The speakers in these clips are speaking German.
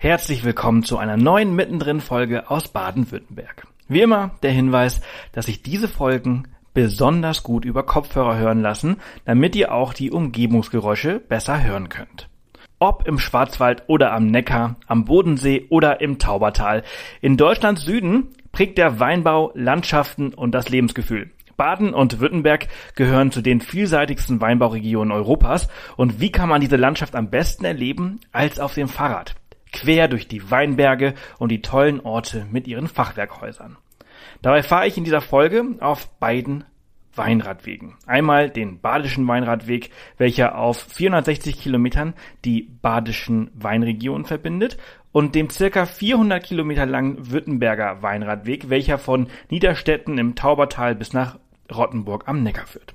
Herzlich willkommen zu einer neuen Mittendrin-Folge aus Baden-Württemberg. Wie immer der Hinweis, dass sich diese Folgen besonders gut über Kopfhörer hören lassen, damit ihr auch die Umgebungsgeräusche besser hören könnt. Ob im Schwarzwald oder am Neckar, am Bodensee oder im Taubertal. In Deutschlands Süden prägt der Weinbau Landschaften und das Lebensgefühl. Baden und Württemberg gehören zu den vielseitigsten Weinbauregionen Europas. Und wie kann man diese Landschaft am besten erleben als auf dem Fahrrad? Quer durch die Weinberge und die tollen Orte mit ihren Fachwerkhäusern. Dabei fahre ich in dieser Folge auf beiden Weinradwegen. Einmal den Badischen Weinradweg, welcher auf 460 Kilometern die badischen Weinregionen verbindet und dem circa 400 Kilometer langen Württemberger Weinradweg, welcher von Niederstetten im Taubertal bis nach Rottenburg am Neckar führt.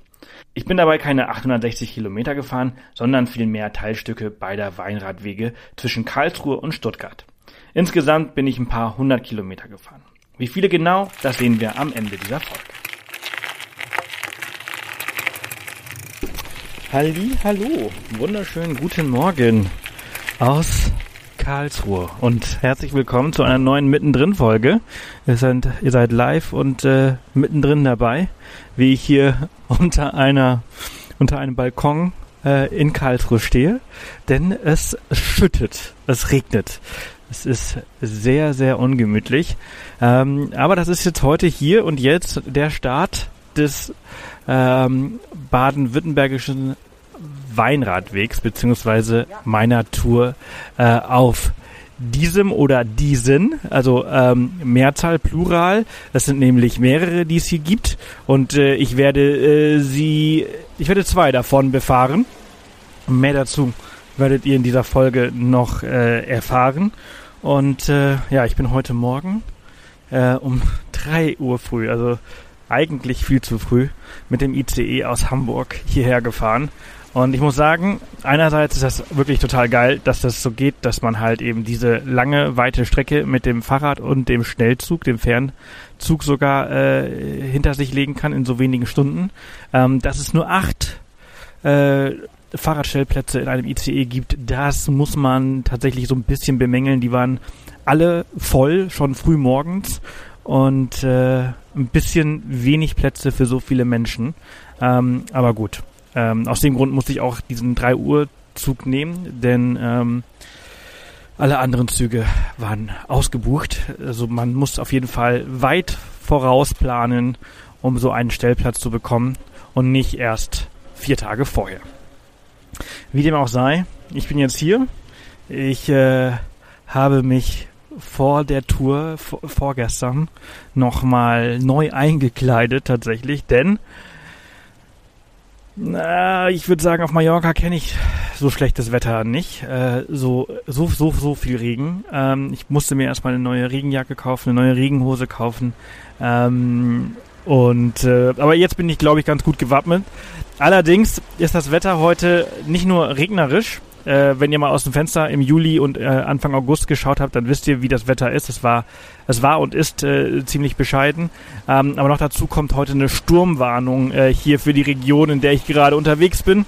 Ich bin dabei keine 860 Kilometer gefahren, sondern vielmehr Teilstücke beider Weinradwege zwischen Karlsruhe und Stuttgart. Insgesamt bin ich ein paar hundert Kilometer gefahren. Wie viele genau, das sehen wir am Ende dieser Folge. Halli, hallo, wunderschönen guten Morgen aus Karlsruhe und herzlich willkommen zu einer neuen Mittendrin-Folge. Ihr seid, ihr seid live und äh, mittendrin dabei, wie ich hier unter einer unter einem Balkon äh, in Karlsruhe stehe, denn es schüttet, es regnet. Es ist sehr, sehr ungemütlich. Ähm, aber das ist jetzt heute hier und jetzt der Start des ähm, baden-württembergischen Weinradwegs beziehungsweise meiner Tour äh, auf diesem oder diesen, also ähm, Mehrzahl, Plural. Das sind nämlich mehrere, die es hier gibt. Und äh, ich werde äh, sie, ich werde zwei davon befahren. Mehr dazu werdet ihr in dieser Folge noch äh, erfahren. Und äh, ja, ich bin heute Morgen äh, um drei Uhr früh, also eigentlich viel zu früh, mit dem ICE aus Hamburg hierher gefahren und ich muss sagen, einerseits ist das wirklich total geil, dass das so geht, dass man halt eben diese lange, weite Strecke mit dem Fahrrad und dem Schnellzug, dem Fernzug sogar äh, hinter sich legen kann in so wenigen Stunden. Ähm, dass es nur acht äh, Fahrradstellplätze in einem ICE gibt, das muss man tatsächlich so ein bisschen bemängeln. Die waren alle voll, schon früh morgens und äh, ein bisschen wenig Plätze für so viele Menschen. Ähm, aber gut, ähm, aus dem Grund musste ich auch diesen 3 Uhr Zug nehmen, denn ähm, alle anderen Züge waren ausgebucht. Also man muss auf jeden Fall weit vorausplanen, um so einen Stellplatz zu bekommen und nicht erst vier Tage vorher. Wie dem auch sei, ich bin jetzt hier. Ich äh, habe mich vor der Tour vor, vorgestern nochmal neu eingekleidet tatsächlich, denn na, ich würde sagen, auf Mallorca kenne ich so schlechtes Wetter nicht. Äh, so, so, so, so viel Regen. Ähm, ich musste mir erstmal eine neue Regenjacke kaufen, eine neue Regenhose kaufen. Ähm, und äh, aber jetzt bin ich, glaube ich, ganz gut gewappnet. Allerdings ist das Wetter heute nicht nur regnerisch, äh, wenn ihr mal aus dem Fenster im Juli und äh, Anfang August geschaut habt, dann wisst ihr, wie das Wetter ist. Es war, es war und ist äh, ziemlich bescheiden. Ähm, aber noch dazu kommt heute eine Sturmwarnung äh, hier für die Region, in der ich gerade unterwegs bin.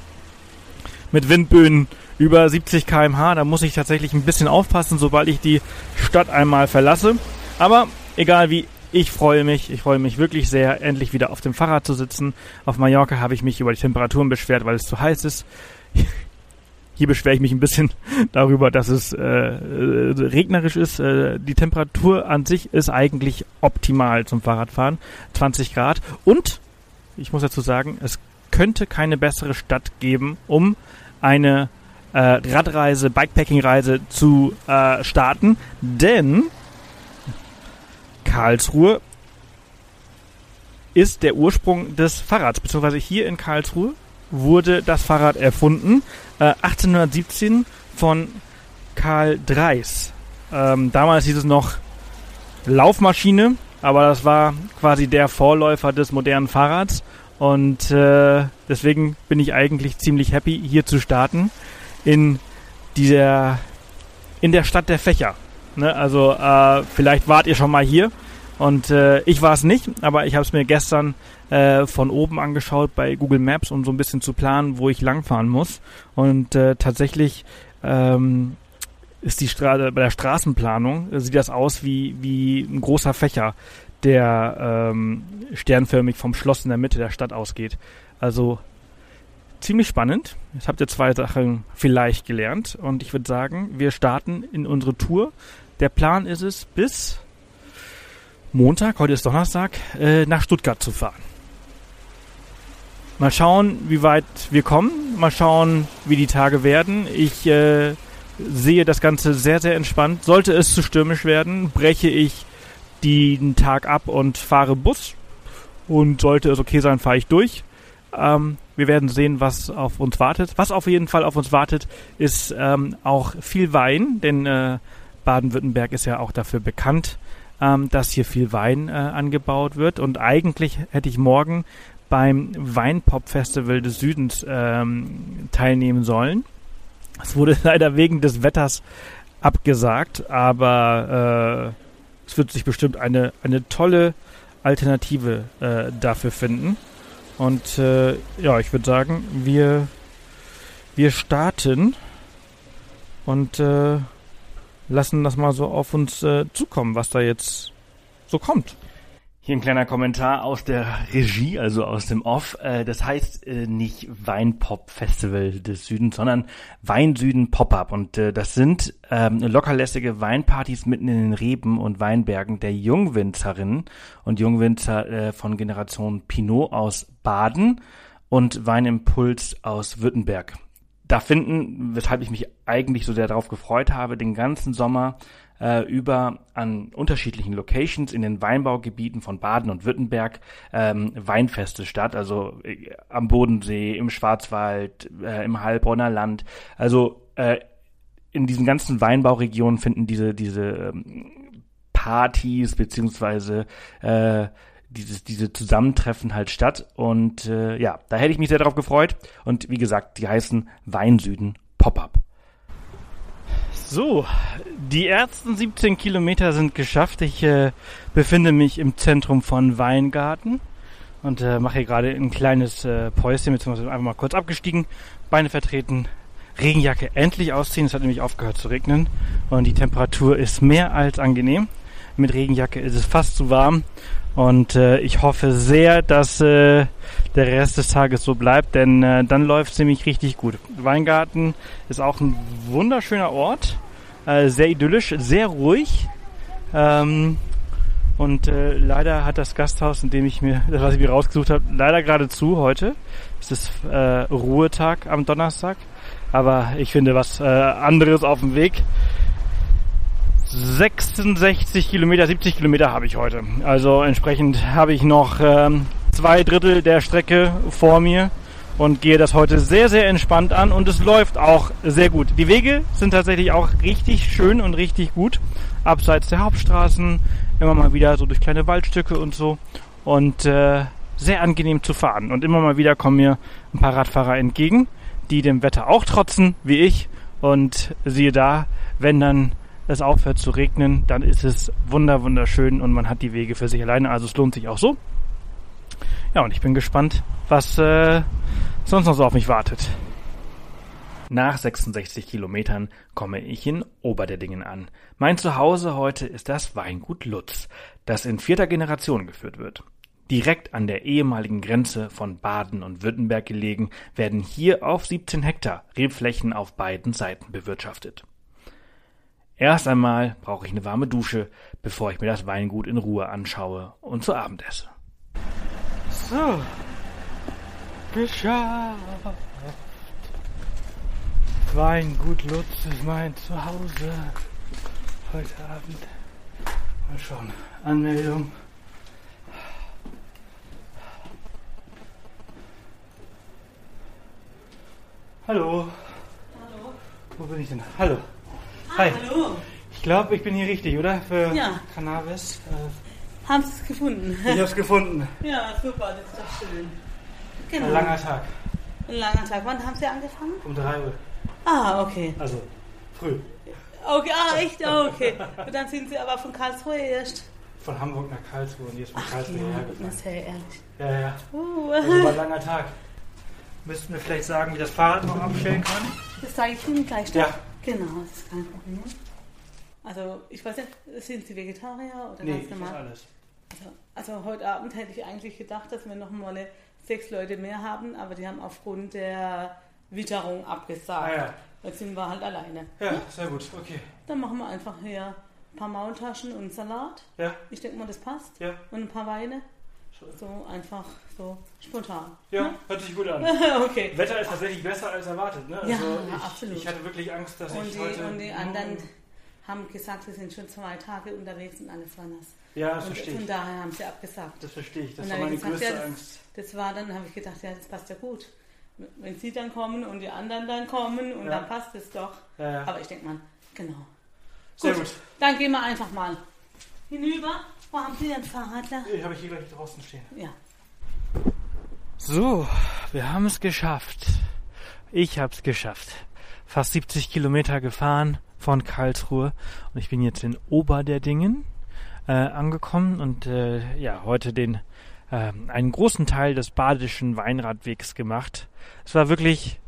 Mit Windböen über 70 km/h. Da muss ich tatsächlich ein bisschen aufpassen, sobald ich die Stadt einmal verlasse. Aber egal wie, ich freue mich, ich freue mich wirklich sehr, endlich wieder auf dem Fahrrad zu sitzen. Auf Mallorca habe ich mich über die Temperaturen beschwert, weil es zu heiß ist. Hier beschwere ich mich ein bisschen darüber, dass es äh, äh, regnerisch ist. Äh, die Temperatur an sich ist eigentlich optimal zum Fahrradfahren. 20 Grad. Und ich muss dazu sagen, es könnte keine bessere Stadt geben, um eine äh, Radreise, Bikepacking-Reise zu äh, starten. Denn Karlsruhe ist der Ursprung des Fahrrads, beziehungsweise hier in Karlsruhe wurde das Fahrrad erfunden. Äh, 1817 von Karl Dreis. Ähm, damals hieß es noch Laufmaschine, aber das war quasi der Vorläufer des modernen Fahrrads. Und äh, deswegen bin ich eigentlich ziemlich happy, hier zu starten in dieser in der Stadt der Fächer. Ne? Also äh, vielleicht wart ihr schon mal hier und äh, ich war es nicht, aber ich habe es mir gestern äh, von oben angeschaut bei Google Maps, um so ein bisschen zu planen, wo ich langfahren muss. Und äh, tatsächlich ähm, ist die Stra bei der Straßenplanung äh, sieht das aus wie, wie ein großer Fächer, der ähm, sternförmig vom Schloss in der Mitte der Stadt ausgeht. Also ziemlich spannend. Jetzt habt ihr zwei Sachen vielleicht gelernt und ich würde sagen, wir starten in unsere Tour. Der Plan ist es, bis Montag, heute ist Donnerstag, äh, nach Stuttgart zu fahren. Mal schauen, wie weit wir kommen. Mal schauen, wie die Tage werden. Ich äh, sehe das Ganze sehr, sehr entspannt. Sollte es zu stürmisch werden, breche ich den Tag ab und fahre Bus. Und sollte es okay sein, fahre ich durch. Ähm, wir werden sehen, was auf uns wartet. Was auf jeden Fall auf uns wartet, ist ähm, auch viel Wein, denn äh, Baden-Württemberg ist ja auch dafür bekannt, ähm, dass hier viel Wein äh, angebaut wird. Und eigentlich hätte ich morgen beim Weinpop-Festival des Südens ähm, teilnehmen sollen. Es wurde leider wegen des Wetters abgesagt, aber äh, es wird sich bestimmt eine, eine tolle Alternative äh, dafür finden. Und äh, ja, ich würde sagen, wir, wir starten und äh, lassen das mal so auf uns äh, zukommen, was da jetzt so kommt. Hier ein kleiner Kommentar aus der Regie, also aus dem Off. Äh, das heißt äh, nicht Weinpop Festival des Südens, sondern Weinsüden Pop-Up. Und äh, das sind ähm, lockerlässige Weinpartys mitten in den Reben und Weinbergen der Jungwinzerinnen und Jungwinzer von Generation Pinot aus Baden und Weinimpuls aus Württemberg. Da finden, weshalb ich mich eigentlich so sehr darauf gefreut habe, den ganzen Sommer äh, über an unterschiedlichen Locations in den Weinbaugebieten von Baden und Württemberg ähm, Weinfeste statt, also äh, am Bodensee, im Schwarzwald, äh, im Heilbronner Land. Also äh, in diesen ganzen Weinbauregionen finden diese diese ähm, Partys beziehungsweise äh, dieses, diese Zusammentreffen halt statt. Und äh, ja, da hätte ich mich sehr darauf gefreut. Und wie gesagt, die heißen Weinsüden Pop-Up. So, die ersten 17 Kilometer sind geschafft. Ich äh, befinde mich im Zentrum von Weingarten und äh, mache hier gerade ein kleines äh, Päuschen, beziehungsweise einfach mal kurz abgestiegen, Beine vertreten, Regenjacke endlich ausziehen. Es hat nämlich aufgehört zu regnen und die Temperatur ist mehr als angenehm. Mit Regenjacke ist es fast zu warm und äh, ich hoffe sehr, dass äh, der Rest des Tages so bleibt, denn äh, dann läuft es nämlich richtig gut. Weingarten ist auch ein wunderschöner Ort, äh, sehr idyllisch, sehr ruhig. Ähm, und äh, leider hat das Gasthaus, in dem ich mir, das was ich mir rausgesucht habe, leider gerade zu heute. Es ist äh, Ruhetag am Donnerstag. Aber ich finde was äh, anderes auf dem Weg. 66 Kilometer, 70 Kilometer habe ich heute. Also entsprechend habe ich noch ähm, zwei Drittel der Strecke vor mir und gehe das heute sehr, sehr entspannt an und es läuft auch sehr gut. Die Wege sind tatsächlich auch richtig schön und richtig gut. Abseits der Hauptstraßen, immer mal wieder so durch kleine Waldstücke und so. Und äh, sehr angenehm zu fahren. Und immer mal wieder kommen mir ein paar Radfahrer entgegen, die dem Wetter auch trotzen, wie ich. Und siehe da, wenn dann es aufhört zu regnen, dann ist es wunder wunderschön und man hat die Wege für sich alleine. Also es lohnt sich auch so. Ja, und ich bin gespannt, was äh, sonst noch so auf mich wartet. Nach 66 Kilometern komme ich in Oberdeddingen an. Mein Zuhause heute ist das Weingut Lutz, das in vierter Generation geführt wird. Direkt an der ehemaligen Grenze von Baden und Württemberg gelegen, werden hier auf 17 Hektar Rebflächen auf beiden Seiten bewirtschaftet. Erst einmal brauche ich eine warme Dusche, bevor ich mir das Weingut in Ruhe anschaue und zu Abend esse. So, geschafft. Weingut Lutz ist mein Zuhause. Heute Abend. Mal schauen. Anmeldung. Hallo. Hallo. Wo bin ich denn? Hallo. Hi. Hallo. Ich glaube, ich bin hier richtig, oder? Für Ja. Cannabis. Äh, Haben Sie es gefunden? ich hab's gefunden. Ja, super, das ist doch schön. Genau. Ein langer Tag. Ein langer Tag. Wann haben Sie angefangen? Um 3 Uhr. Ah, okay. Also, früh. Okay, ah, echt? Ah, okay. Und dann sind Sie aber von Karlsruhe erst. Von Hamburg nach Karlsruhe und jetzt von Ach, Karlsruhe ja, hierher das ist ja ehrlich. Ja, ja. Uh, Also war ein langer Tag. Müssten wir vielleicht sagen, wie das Fahrrad noch abstellen kann? das sage ich Ihnen gleich. Ja, Genau, das ist kein Problem. Also, ich weiß nicht, sind Sie Vegetarier oder Nee, ganz ich normal? alles. Also, also heute Abend hätte ich eigentlich gedacht, dass wir noch mal sechs Leute mehr haben, aber die haben aufgrund der Witterung abgesagt. Ah ja. Jetzt sind wir halt alleine. Ja, sehr gut, okay. Dann machen wir einfach hier ein paar Maultaschen und Salat. Ja, Ich denke mal, das passt. ja. Und ein paar Weine. So einfach, so spontan. Ja, hört sich gut an. okay. Wetter ist tatsächlich besser als erwartet, ne? Ja, ich, absolut. Ich hatte wirklich Angst, dass Und ich die, heute... und die anderen haben gesagt, wir sind schon zwei Tage unterwegs und alles war nass. Ja, das und verstehe von ich. daher haben sie abgesagt. Das verstehe ich. Das war dann meine ich größte gesagt, ja, Angst. Das war dann, habe ich gedacht, ja, das passt ja gut. Wenn sie dann kommen und die anderen dann kommen und Ja. dann passt es doch. Ja. Aber ich denke mal, genau. Sehr gut. Dann gehen wir einfach mal hinüber. Wo haben Sie denn das Fahrrad da? Den habe ich hier gleich draußen stehen. Ja. So, wir haben es geschafft. Ich habe es geschafft. Fast 70 Kilometer gefahren von Karlsruhe und ich bin jetzt in Oberderdingen äh, angekommen und äh, ja heute den äh, einen großen Teil des badischen Weinradwegs gemacht. Es war wirklich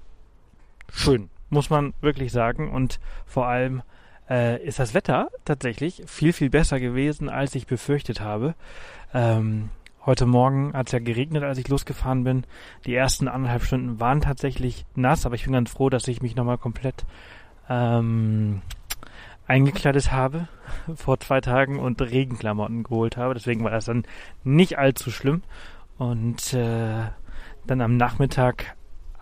schön, muss man wirklich sagen und vor allem äh, ist das Wetter tatsächlich viel viel besser gewesen, als ich befürchtet habe. Ähm, Heute Morgen hat es ja geregnet, als ich losgefahren bin. Die ersten anderthalb Stunden waren tatsächlich nass, aber ich bin ganz froh, dass ich mich nochmal komplett ähm, eingekleidet habe vor zwei Tagen und Regenklamotten geholt habe. Deswegen war das dann nicht allzu schlimm. Und äh, dann am Nachmittag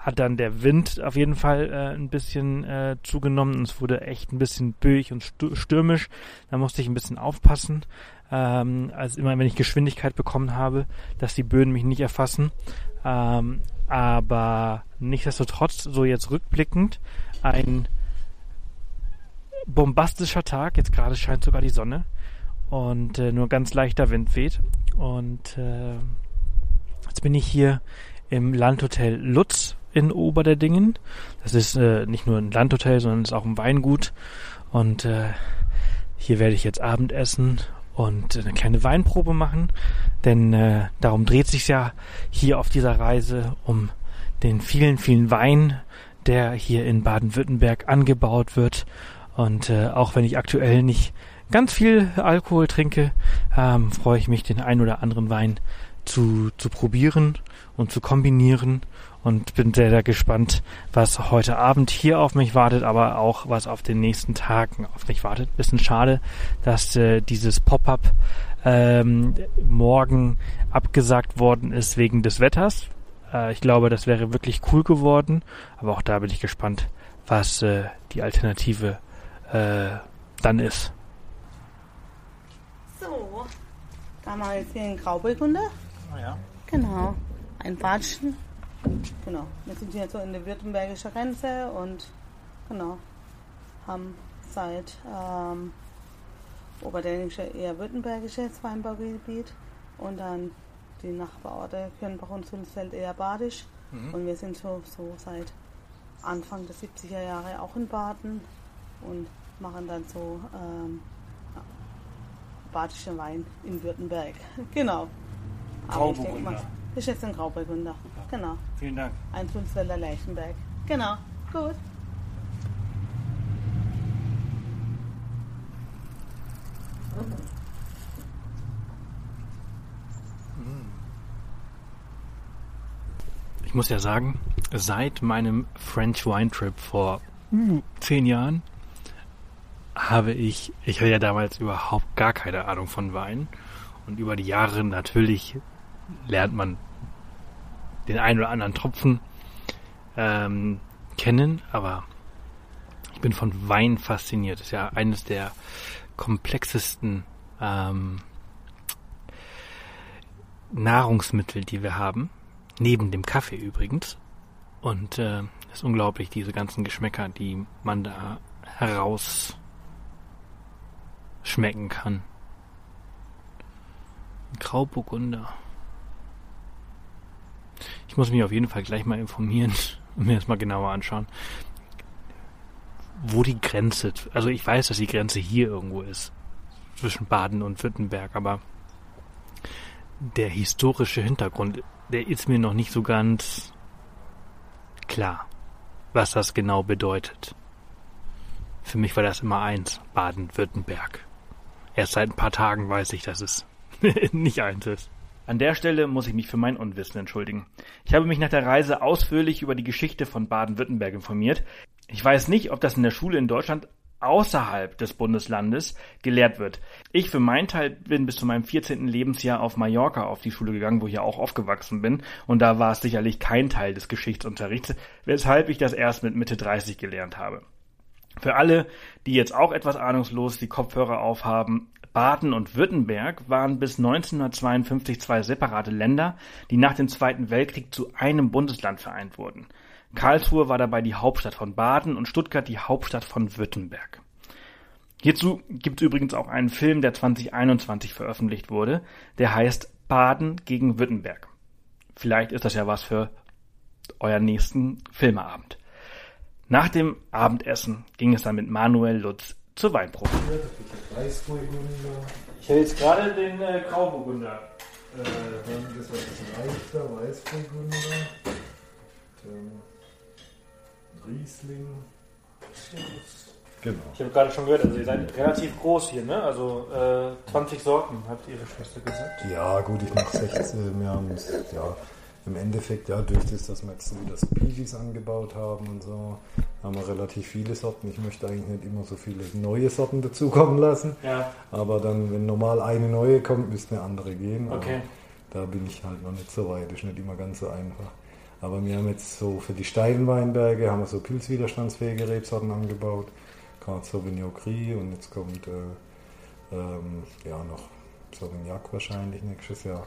hat dann der Wind auf jeden Fall äh, ein bisschen äh, zugenommen und es wurde echt ein bisschen böig und stürmisch. Da musste ich ein bisschen aufpassen, ähm, als immer, wenn ich Geschwindigkeit bekommen habe, dass die Böen mich nicht erfassen. Ähm, aber nichtsdestotrotz, so jetzt rückblickend, ein bombastischer Tag. Jetzt gerade scheint sogar die Sonne und äh, nur ganz leichter Wind weht. Und äh, jetzt bin ich hier im Landhotel Lutz in Oberderdingen. Das ist äh, nicht nur ein Landhotel, sondern es ist auch ein Weingut. Und äh, hier werde ich jetzt Abendessen und eine kleine Weinprobe machen, denn äh, darum dreht sich ja hier auf dieser Reise um den vielen, vielen Wein, der hier in Baden-Württemberg angebaut wird. Und äh, auch wenn ich aktuell nicht ganz viel Alkohol trinke, ähm, freue ich mich, den ein oder anderen Wein zu, zu probieren und zu kombinieren und bin sehr, sehr gespannt, was heute Abend hier auf mich wartet, aber auch was auf den nächsten Tagen auf mich wartet. Bisschen schade, dass äh, dieses Pop-up ähm, morgen abgesagt worden ist wegen des Wetters. Äh, ich glaube, das wäre wirklich cool geworden, aber auch da bin ich gespannt, was äh, die Alternative äh, dann ist. So, da wir jetzt hier einen Grauburgunder. Ja. Genau, ein Badchen. Genau, wir sind hier so in der württembergischen Grenze und genau, haben seit ähm, Oberdänische eher württembergisches Weinbaugebiet und dann die Nachbarorte Kölnbach und Sulzfeld eher badisch. Und wir sind so, so seit Anfang der 70er Jahre auch in Baden und machen dann so ähm, badischen Wein in Württemberg. Genau. Grauburgunder. mal, Das ist jetzt ein Grauburgunder. Genau. Vielen Dank. Ein Sulzfelder Leichenberg. Genau. Gut. Ich muss ja sagen, seit meinem French Wine Trip vor uh, zehn Jahren habe ich, ich hatte ja damals überhaupt gar keine Ahnung von Wein. Und über die Jahre natürlich lernt man den einen oder anderen Tropfen ähm, kennen, aber ich bin von Wein fasziniert. Das ist ja eines der komplexesten ähm, Nahrungsmittel, die wir haben. Neben dem Kaffee übrigens. Und äh, ist unglaublich, diese ganzen Geschmäcker, die man da heraus schmecken kann. Grauburgunder. Ich muss mich auf jeden Fall gleich mal informieren und mir das mal genauer anschauen, wo die Grenze, also ich weiß, dass die Grenze hier irgendwo ist, zwischen Baden und Württemberg, aber der historische Hintergrund, der ist mir noch nicht so ganz klar, was das genau bedeutet. Für mich war das immer eins, Baden-Württemberg. Erst seit ein paar Tagen weiß ich, dass es nicht eins ist. An der Stelle muss ich mich für mein Unwissen entschuldigen. Ich habe mich nach der Reise ausführlich über die Geschichte von Baden-Württemberg informiert. Ich weiß nicht, ob das in der Schule in Deutschland außerhalb des Bundeslandes gelehrt wird. Ich für meinen Teil bin bis zu meinem 14. Lebensjahr auf Mallorca auf die Schule gegangen, wo ich ja auch aufgewachsen bin, und da war es sicherlich kein Teil des Geschichtsunterrichts, weshalb ich das erst mit Mitte 30 gelernt habe. Für alle, die jetzt auch etwas ahnungslos die Kopfhörer aufhaben, Baden und Württemberg waren bis 1952 zwei separate Länder, die nach dem Zweiten Weltkrieg zu einem Bundesland vereint wurden. Karlsruhe war dabei die Hauptstadt von Baden und Stuttgart die Hauptstadt von Württemberg. Hierzu gibt es übrigens auch einen Film, der 2021 veröffentlicht wurde, der heißt Baden gegen Württemberg. Vielleicht ist das ja was für euren nächsten Filmeabend. Nach dem Abendessen ging es dann mit Manuel Lutz zur Weinprobe. Ich hätte jetzt gerade den äh, Grauburgunder. Äh, dann das war das Leichter, Weißburgunder, dann Riesling. Genau. Ich habe gerade schon gehört, also ihr seid relativ groß hier, ne? Also äh, 20 Sorten, hat Ihre Schwester gesagt. Ja, gut, ich mache 16. Wir haben ja, im Endeffekt, ja, durch das, dass wir jetzt so das Peaches angebaut haben und so, haben wir relativ viele Sorten. Ich möchte eigentlich nicht immer so viele neue Sorten dazukommen lassen. Ja. Aber dann, wenn normal eine neue kommt, müsste eine andere gehen. Aber Okay. Da bin ich halt noch nicht so weit. Das ist nicht immer ganz so einfach. Aber wir haben jetzt so für die steilen Weinberge haben wir so pilzwiderstandsfähige Rebsorten angebaut. Gerade Sauvignon Gris und jetzt kommt äh, ähm, ja noch Sauvignac wahrscheinlich nächstes Jahr.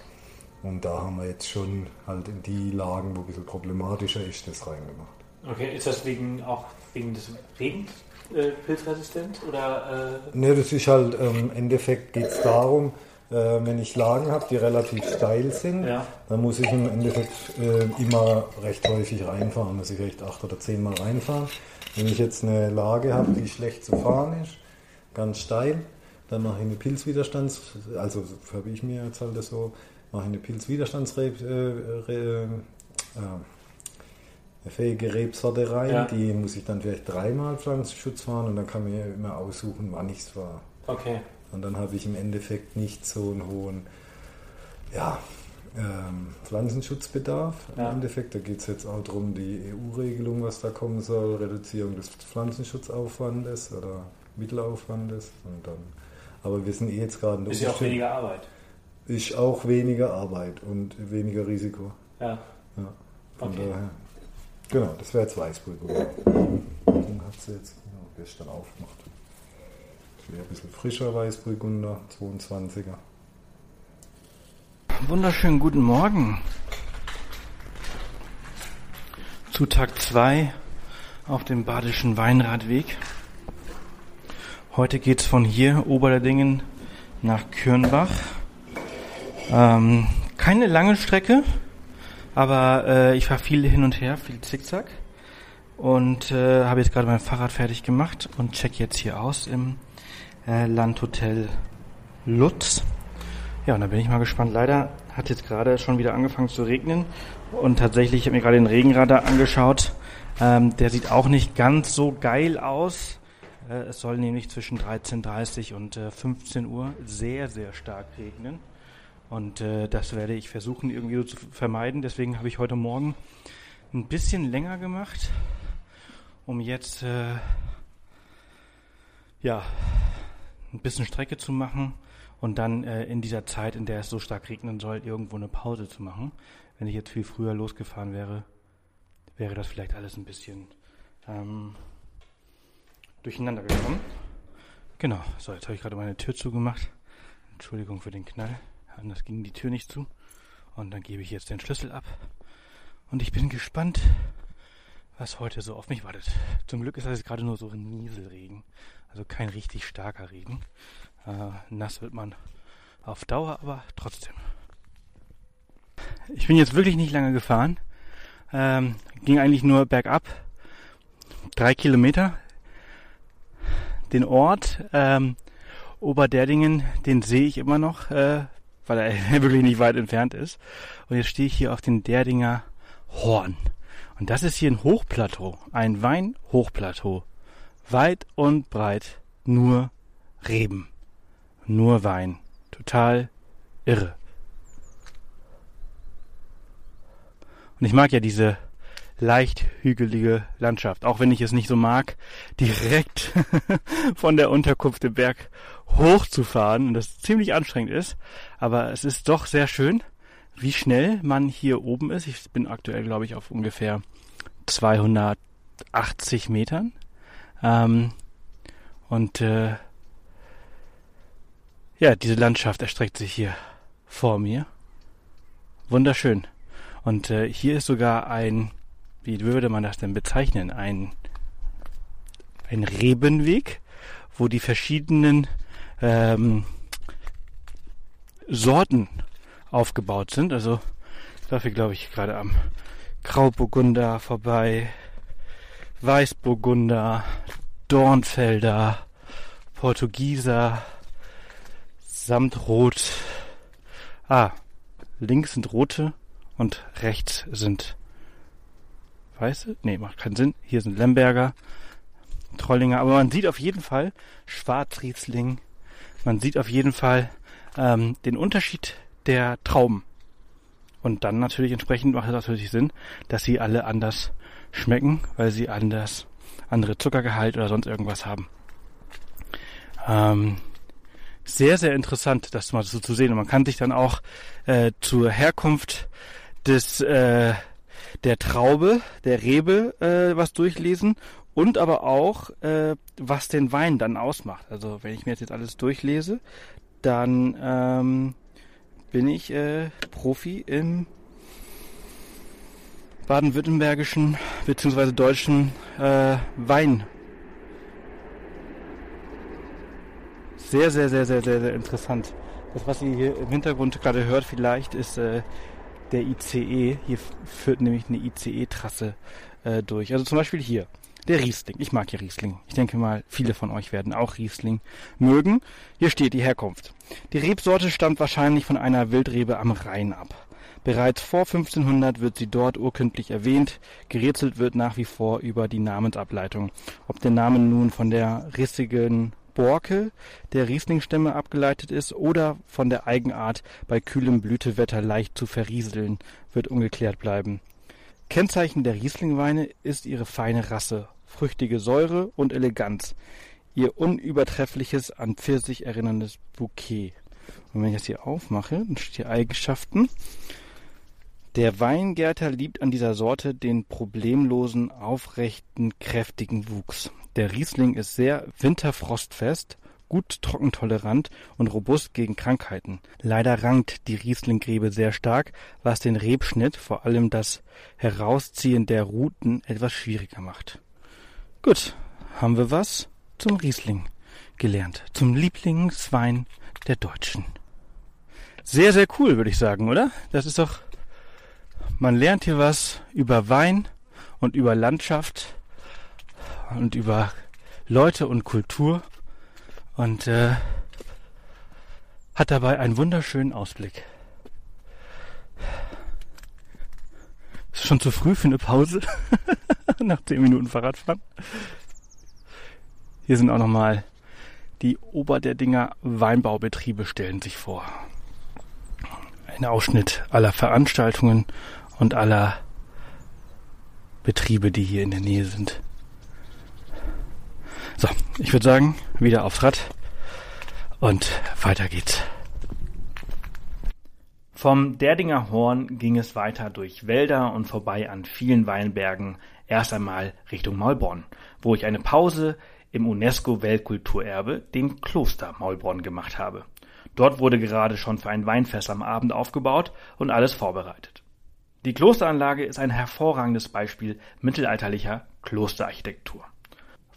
Und da haben wir jetzt schon halt in die Lagen, wo ein bisschen problematischer ist, das reingemacht. Okay, ist das wegen auch wegen des Regens äh, pilzresistent oder äh, Ne, das ist halt ähm, im Endeffekt geht es darum, äh, wenn ich Lagen habe, die relativ steil sind, Ja. dann muss ich im Endeffekt äh, immer recht häufig reinfahren, muss ich vielleicht acht oder zehnmal reinfahren. Wenn ich jetzt eine Lage habe, die schlecht zu fahren ist, ganz steil, dann mache ich eine Pilzwiderstands, also habe ich mir jetzt halt das so, mache eine äh, äh, eine fähige Rebsorte rein, Ja. die muss ich dann vielleicht dreimal Pflanzenschutz fahren und dann kann man ja immer aussuchen, wann ich es fahre. okay. Und dann habe ich im Endeffekt nicht so einen hohen ja, ähm, Pflanzenschutzbedarf. Ja. Im Endeffekt, da geht es jetzt auch darum, die EU-Regelung, was da kommen soll, Reduzierung des Pflanzenschutzaufwandes oder Mittelaufwandes. Und dann, aber wir sind eh jetzt gerade in der Ist ja auch weniger Arbeit. Ist auch weniger Arbeit und weniger Risiko. Ja. Ja, von Okay. daher. Genau, das wäre jetzt Weißburgunder. Den hat sie jetzt genau, gestern aufgemacht. Das wäre ein bisschen frischer Weißburgunder, 22er. Wunderschönen guten Morgen. Zu Tag 2 auf dem Badischen Weinradweg. Heute geht's von hier, Oberdingen, nach Kürnbach. Ähm, keine lange Strecke, aber äh, ich fahre viel hin und her, viel Zickzack. Und äh, habe jetzt gerade mein Fahrrad fertig gemacht und check jetzt hier aus im äh, Landhotel Lutz. Ja, und da bin ich mal gespannt. Leider hat jetzt gerade schon wieder angefangen zu regnen. Und tatsächlich, ich habe mir gerade den Regenradar angeschaut. Ähm, der sieht auch nicht ganz so geil aus. Äh, es soll nämlich zwischen 13.30 und äh, 15 Uhr sehr, sehr stark regnen. Und äh, das werde ich versuchen irgendwie so zu vermeiden. Deswegen habe ich heute Morgen ein bisschen länger gemacht, um jetzt äh, ja ein bisschen Strecke zu machen und dann äh, in dieser Zeit, in der es so stark regnen soll, irgendwo eine Pause zu machen. Wenn ich jetzt viel früher losgefahren wäre, wäre das vielleicht alles ein bisschen ähm, durcheinander gekommen. Genau, so, jetzt habe ich gerade meine Tür zugemacht. Entschuldigung für den Knall. Anders ging die Tür nicht zu. Und dann gebe ich jetzt den Schlüssel ab. Und ich bin gespannt, was heute so auf mich wartet. Zum Glück ist das jetzt gerade nur so ein Nieselregen. Also kein richtig starker Regen. Äh, nass wird man auf Dauer, aber trotzdem. Ich bin jetzt wirklich nicht lange gefahren. Ähm, ging eigentlich nur bergab. Drei Kilometer. Den Ort ähm, Oberderdingen, den sehe ich immer noch, äh, weil er wirklich nicht weit entfernt ist. Und jetzt stehe ich hier auf den Derdinger Horn. Und das ist hier ein Hochplateau, ein Weinhochplateau weit und breit nur Reben, nur Wein. Total irre. Und ich mag ja diese leicht hügelige Landschaft, auch wenn ich es nicht so mag, direkt von der Unterkunft im Berg hochzufahren und das ziemlich anstrengend ist. Aber es ist doch sehr schön, wie schnell man hier oben ist. Ich bin aktuell, glaube ich, auf ungefähr 280 Metern. Ähm, und äh, ja, diese Landschaft erstreckt sich hier vor mir. Wunderschön. Und äh, hier ist sogar ein, wie würde man das denn bezeichnen, ein, ein Rebenweg, wo die verschiedenen ähm, Sorten aufgebaut sind. Also dafür glaube ich gerade am Grauburgunder vorbei, Weißburgunder, Dornfelder, Portugieser, Samtrot. Ah, links sind rote und rechts sind weiße. Nee, macht keinen Sinn. Hier sind Lemberger, Trollinger. Aber man sieht auf jeden Fall Schwarzriesling. Man sieht auf jeden Fall ähm, den Unterschied der Trauben. Und dann natürlich entsprechend macht es natürlich Sinn, dass sie alle anders schmecken, weil sie anders andere Zuckergehalt oder sonst irgendwas haben. Ähm, sehr, sehr interessant, das mal so zu sehen. Und man kann sich dann auch äh, zur Herkunft des äh, der Traube, der Rebe äh, was durchlesen und aber auch, äh, was den Wein dann ausmacht. Also wenn ich mir jetzt alles durchlese, dann ähm, bin ich äh, Profi im baden-württembergischen bzw. deutschen äh, Wein. Sehr, sehr, sehr, sehr, sehr, sehr interessant. Das, was ihr hier im Hintergrund gerade hört, vielleicht ist äh, der ICE. Hier führt nämlich eine ICE-Trasse äh, durch. Also zum Beispiel hier. Der Riesling. Ich mag ja Riesling. Ich denke mal, viele von euch werden auch Riesling mögen. Hier steht die Herkunft. Die Rebsorte stammt wahrscheinlich von einer Wildrebe am Rhein ab. Bereits vor 1500 wird sie dort urkündlich erwähnt. Gerätselt wird nach wie vor über die Namensableitung. Ob der Name nun von der rissigen Borke der Rieslingstämme abgeleitet ist oder von der Eigenart, bei kühlem Blütewetter leicht zu verrieseln, wird ungeklärt bleiben. Kennzeichen der Rieslingweine ist ihre feine Rasse, früchtige Säure und Eleganz, ihr unübertreffliches, an Pfirsich erinnerndes Bouquet. Und wenn ich das hier aufmache, dann steht hier Eigenschaften. Der Weingärter liebt an dieser Sorte den problemlosen, aufrechten, kräftigen Wuchs. Der Riesling ist sehr winterfrostfest, gut trockentolerant und robust gegen Krankheiten. Leider rankt die Rieslingrebe sehr stark, was den Rebschnitt, vor allem das Herausziehen der Ruten, etwas schwieriger macht. Gut, haben wir was zum Riesling gelernt, zum Lieblingswein der Deutschen. Sehr, sehr cool, würde ich sagen, oder? Das ist doch, man lernt hier was über Wein und über Landschaft und über Leute und Kultur und äh, hat dabei einen wunderschönen Ausblick. Ist schon zu früh für eine Pause nach 10 Minuten Fahrradfahren. Hier sind auch nochmal die Oberderdinger Weinbaubetriebe stellen sich vor. Ein Ausschnitt aller Veranstaltungen und aller Betriebe, die hier in der Nähe sind. So, ich würde sagen, wieder aufs Rad und weiter geht's. Vom Derdinger Horn ging es weiter durch Wälder und vorbei an vielen Weinbergen erst einmal Richtung Maulbronn, wo ich eine Pause im UNESCO-Weltkulturerbe, dem Kloster Maulbronn, gemacht habe. Dort wurde gerade schon für ein Weinfest am Abend aufgebaut und alles vorbereitet. Die Klosteranlage ist ein hervorragendes Beispiel mittelalterlicher Klosterarchitektur.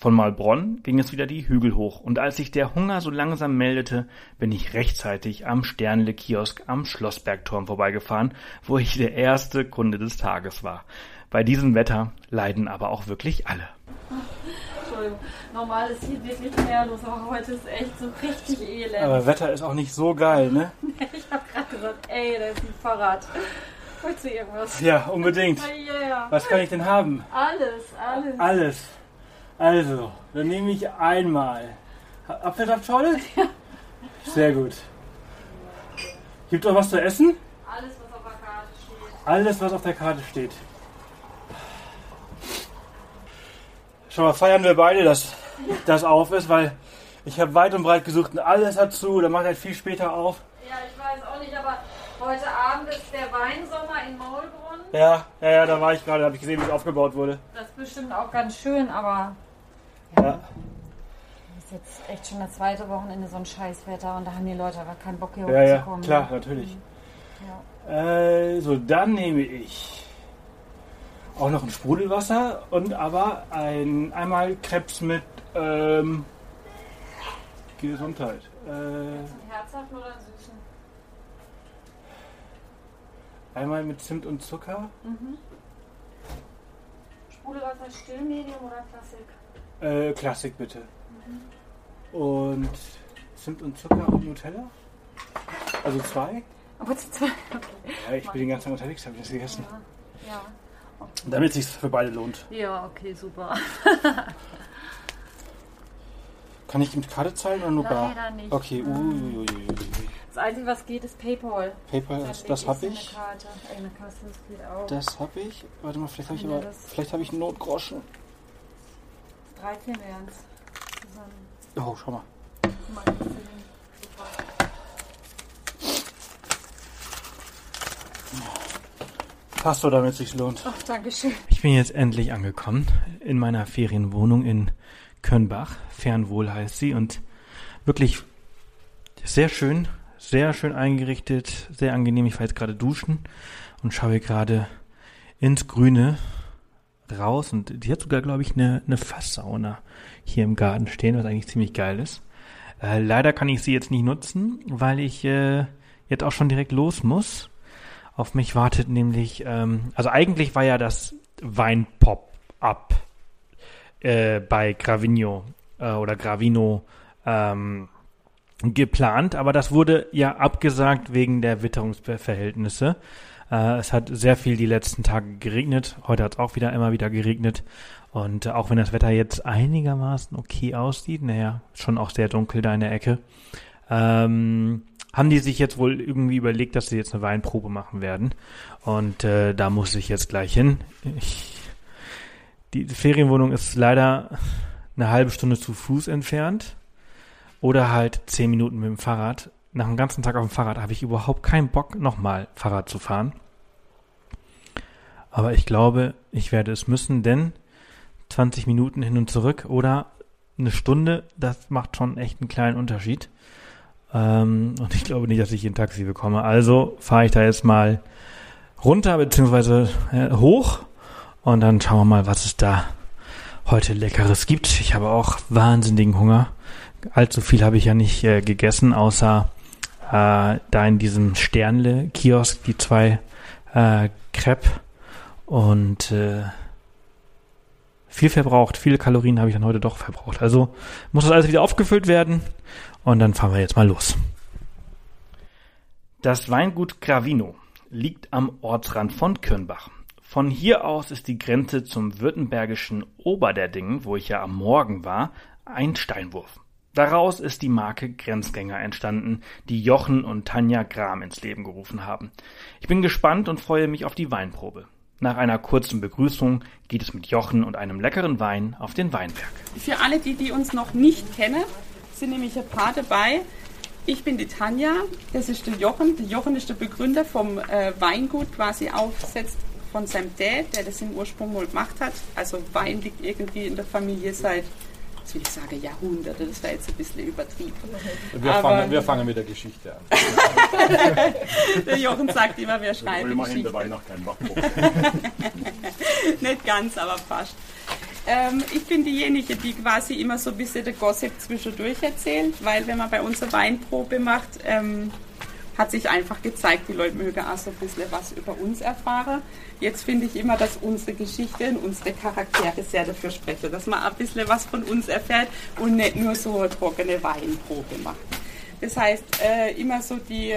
Von Maulbronn ging es wieder die Hügel hoch, und als sich der Hunger so langsam meldete, bin ich rechtzeitig am Sternle-Kiosk am Schlossbergturm vorbeigefahren, wo ich der erste Kunde des Tages war. Bei diesem Wetter leiden aber auch wirklich alle. Entschuldigung, normal ist hier wirklich mehr los, aber heute ist echt so richtig elend. Aber Wetter ist auch nicht so geil, ne? ich habe gerade gesagt, ey, da ist ein Fahrrad. Wolltest du irgendwas? Ja, unbedingt. Yeah. Was kann ich denn haben? Alles, alles. Alles. Also, dann nehme ich einmal Apfelsaftschorle. Sehr gut. Gibt auch was zu essen? Alles, was auf der Karte steht. Alles, was auf der Karte steht. Schon mal feiern wir beide, dass das auf ist, weil ich habe weit und breit gesucht und alles hat zu. Dann macht halt viel später auf. Ja, ich weiß auch nicht, aber heute Abend ist der Weinsommer in Maulbronn. Ja, ja, ja, da war ich gerade, habe ich gesehen, wie es aufgebaut wurde. Das ist bestimmt auch ganz schön, aber Ja. es ist jetzt echt schon das zweite Wochenende so ein Scheißwetter und da haben die Leute aber keinen Bock hier Ja, ja, hochzukommen. klar, natürlich. Ja. Also, dann nehme ich auch noch ein Sprudelwasser und aber ein einmal Krebs mit ähm, Gesundheit. Äh, Einen herzhaften oder einen einmal mit Zimt und Zucker. Sprudelwasser still, Medium oder Klassik? Äh, Klassik bitte. Und Zimt und Zucker und Nutella. Also zwei. Aber zu zwei. Ja, ich bin den ganzen Tag unterwegs, habe ich das gegessen. Ja. Damit es sich für beide lohnt. Ja, okay, super. Kann ich mit Karte zahlen oder nur bar? Leider nicht. Okay, uiuiui. Das Einzige, was geht, ist Paypal. PayPal, das, das habe ich. Eine Karte. Eine Kasse, das geht auch. Das habe ich. Warte mal, vielleicht habe ich Ja, aber. Vielleicht habe ich einen Notgroschen. 13 wären es. Zusammen. Oh, schau mal. Guck mal. Passt so, damit es sich lohnt. Ach, Dankeschön. Ich bin jetzt endlich angekommen in meiner Ferienwohnung in Kölnbach. Fernwohl heißt sie und wirklich sehr schön, sehr schön eingerichtet, sehr angenehm. Ich war jetzt gerade duschen und schaue gerade ins Grüne raus und die hat sogar, glaube ich, eine, eine Fasssauna hier im Garten stehen, was eigentlich ziemlich geil ist. Äh, leider kann ich sie jetzt nicht nutzen, weil ich äh, jetzt auch schon direkt los muss. Auf mich wartet nämlich, ähm, also eigentlich war ja das Weinpop-Up äh, bei Gravino äh, oder Gravino ähm, geplant, aber das wurde ja abgesagt wegen der Witterungsverhältnisse. Äh, es hat sehr viel die letzten Tage geregnet. Heute hat es auch wieder immer wieder geregnet. Und äh, auch wenn das Wetter jetzt einigermaßen okay aussieht, naja, schon auch sehr dunkel da in der Ecke, ähm, haben die sich jetzt wohl irgendwie überlegt, dass sie jetzt eine Weinprobe machen werden. Und äh, da muss ich jetzt gleich hin. Ich, die Ferienwohnung ist leider eine halbe Stunde zu Fuß entfernt oder halt zehn Minuten mit dem Fahrrad. Nach dem ganzen Tag auf dem Fahrrad habe ich überhaupt keinen Bock, nochmal Fahrrad zu fahren. Aber ich glaube, ich werde es müssen, denn 20 Minuten hin und zurück oder eine Stunde, das macht schon echt einen kleinen Unterschied. Ähm, und ich glaube nicht, dass ich hier ein Taxi bekomme. Also fahre ich da jetzt mal runter beziehungsweise äh, hoch und dann schauen wir mal, was es da heute Leckeres gibt. Ich habe auch wahnsinnigen Hunger. Allzu viel habe ich ja nicht äh, gegessen, außer äh, da in diesem Sternle-Kiosk die zwei äh, Crepe und äh, viel verbraucht, viele Kalorien habe ich dann heute doch verbraucht. Also muss das alles wieder aufgefüllt werden und dann fahren wir jetzt mal los. Das Weingut Gravino liegt am Ortsrand von Kürnbach. Von hier aus ist die Grenze zum württembergischen Oberderdingen, wo ich ja am Morgen war, ein Steinwurf. Daraus ist die Marke Grenzgänger entstanden, die Jochen und Tanja Gram ins Leben gerufen haben. Ich bin gespannt und freue mich auf die Weinprobe. Nach einer kurzen Begrüßung geht es mit Jochen und einem leckeren Wein auf den Weinberg. Für alle, die, die uns noch nicht kennen, sind nämlich ein paar dabei. Ich bin die Tanja, das ist der Jochen. Der Jochen ist der Begründer vom äh, Weingut, quasi aufsetzt von seinem Dad, der das im Ursprung mal gemacht hat. Also Wein liegt irgendwie in der Familie seit, was will ich sagen, Jahrhunderte. Das wäre jetzt ein bisschen übertrieben. Wir, Aber- fangen, wir fangen mit der Geschichte an. Der Jochen sagt immer, wir schreiben Geschichte. noch kein Backbuch. Nicht ganz, aber fast. Ähm, ich bin diejenige, die quasi immer so ein bisschen der Gossip zwischendurch erzählt, weil wenn man bei uns eine Weinprobe macht, ähm, hat sich einfach gezeigt, die Leute mögen auch so ein bisschen was über uns erfahren. Jetzt finde ich immer, dass unsere Geschichte und unsere Charaktere sehr dafür sprechen, dass man ein bisschen was von uns erfährt und nicht nur so eine trockene Weinprobe macht. Das heißt, äh, immer so die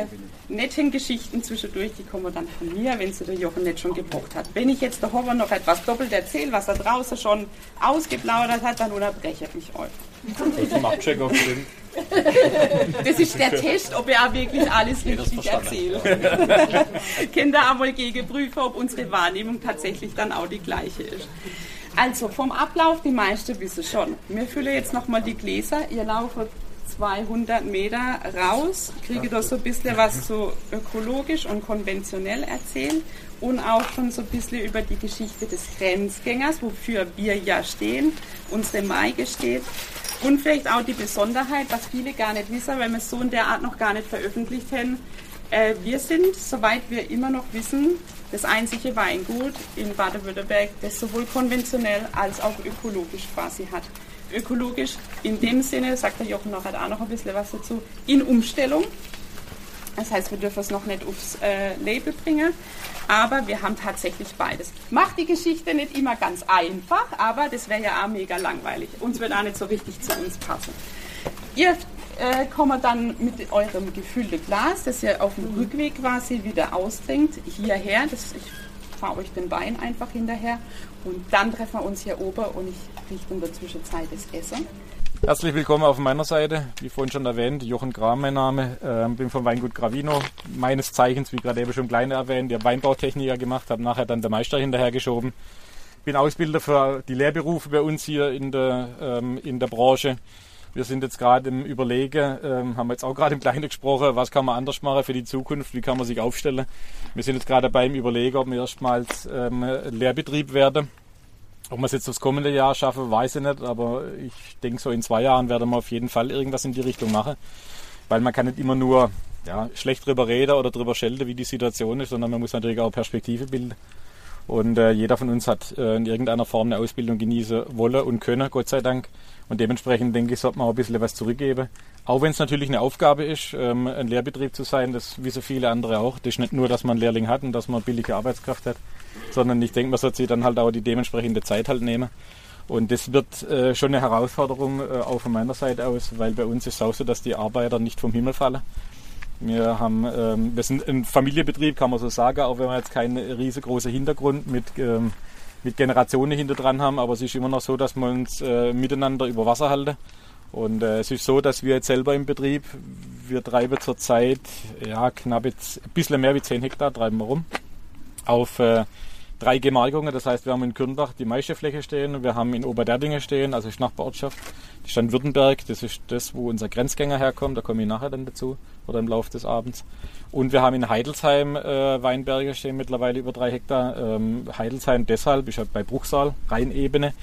netten Geschichten zwischendurch, die kommen dann von mir, wenn sie der Jochen nicht schon gebraucht hat. Wenn ich jetzt der Horror noch etwas doppelt erzähle, was er draußen schon ausgeplaudert hat, dann unterbreche ich euch. Und zum Abcheck auch stimmt. Das ist der Test, ob er auch wirklich alles richtig erzählt. Könnt ihr einmal gegenprüfen, ob unsere Wahrnehmung tatsächlich dann auch die gleiche ist. Also vom Ablauf, die meisten wissen schon. Wir füllen jetzt nochmal die Gläser. Ihr lauft 200 Meter raus, kriege da so ein bisschen was so ökologisch und konventionell erzählen und auch schon so ein bisschen über die Geschichte des Grenzgängers, wofür wir ja stehen, unsere Maike steht. Und vielleicht auch die Besonderheit, was viele gar nicht wissen, weil wir es so in der Art noch gar nicht veröffentlicht haben. Äh, wir sind, soweit wir immer noch wissen, das einzige Weingut in Baden-Württemberg, das sowohl konventionell als auch ökologisch quasi hat. Ökologisch in dem Sinne, sagt der Jochen nachher auch noch ein bisschen was dazu, in Umstellung. Das heißt, wir dürfen es noch nicht aufs äh, Label bringen, aber wir haben tatsächlich beides. Macht die Geschichte nicht immer ganz einfach, aber das wäre ja auch mega langweilig. Uns wird auch nicht so richtig zu uns passen. Ihr äh, kommt dann mit eurem gefüllten Glas, das ihr auf dem Rückweg quasi wieder austrinkt, hierher. Das, ich fahre euch den Wein einfach hinterher und dann treffen wir uns hier oben und ich richte in der Zwischenzeit das Essen. Herzlich willkommen auf meiner Seite. Wie vorhin schon erwähnt, Jochen Gram mein Name. Ähm, bin vom Weingut Gravino. Meines Zeichens, wie gerade eben schon kleine erwähnt, der Weinbautechniker gemacht, habe nachher dann der Meister hinterhergeschoben. Bin Ausbilder für die Lehrberufe bei uns hier in der, ähm, in der Branche. Wir sind jetzt gerade im Überlegen, ähm, haben jetzt auch gerade im Kleinen gesprochen, was kann man anders machen für die Zukunft, wie kann man sich aufstellen. Wir sind jetzt gerade beim Überlegen, ob wir erstmals ähm, Lehrbetrieb werden. Ob wir es jetzt aufs kommende Jahr schaffen, weiß ich nicht, aber ich denke, so in zwei Jahren werden wir auf jeden Fall irgendwas in die Richtung machen. Weil man kann nicht immer nur ja, schlecht drüber reden oder drüber schelten, wie die Situation ist, sondern man muss natürlich auch Perspektive bilden. Und äh, jeder von uns hat äh, in irgendeiner Form eine Ausbildung genießen wollen und können, Gott sei Dank. Und dementsprechend denke ich, sollte man auch ein bisschen was zurückgeben. Auch wenn es natürlich eine Aufgabe ist, ähm, ein Lehrbetrieb zu sein, das wissen viele andere auch. Das ist nicht nur, dass man einen Lehrling hat und dass man billige Arbeitskraft hat, sondern ich denke, man sollte sich dann halt auch die dementsprechende Zeit halt nehmen. Und das wird äh, schon eine Herausforderung äh, auch von meiner Seite aus, weil bei uns ist es auch so, dass die Arbeiter nicht vom Himmel fallen. Wir haben, ähm, wir sind ein Familienbetrieb, kann man so sagen, auch wenn wir jetzt keinen riesengroßen Hintergrund mit, ähm, mit Generationen hinter dran haben, aber es ist immer noch so, dass wir uns äh, miteinander über Wasser halten. Und äh, es ist so, dass wir jetzt selber im Betrieb, wir treiben zurzeit ja, knapp jetzt ein bisschen mehr wie 10 Hektar treiben wir rum auf äh, drei Gemarkungen. Das heißt, wir haben in Kürnbach die meiste Fläche stehen, wir haben in Oberderdinge stehen, also ist Nachbarortschaft, die Stadt Württemberg, das ist das, wo unser Grenzgänger herkommt, da komme ich nachher dann dazu oder im Laufe des Abends. Und wir haben in Heidelsheim äh, Weinberge stehen, mittlerweile über drei Hektar. Ähm, Heidelsheim deshalb, ich habe bei Bruchsal, Rheinebene,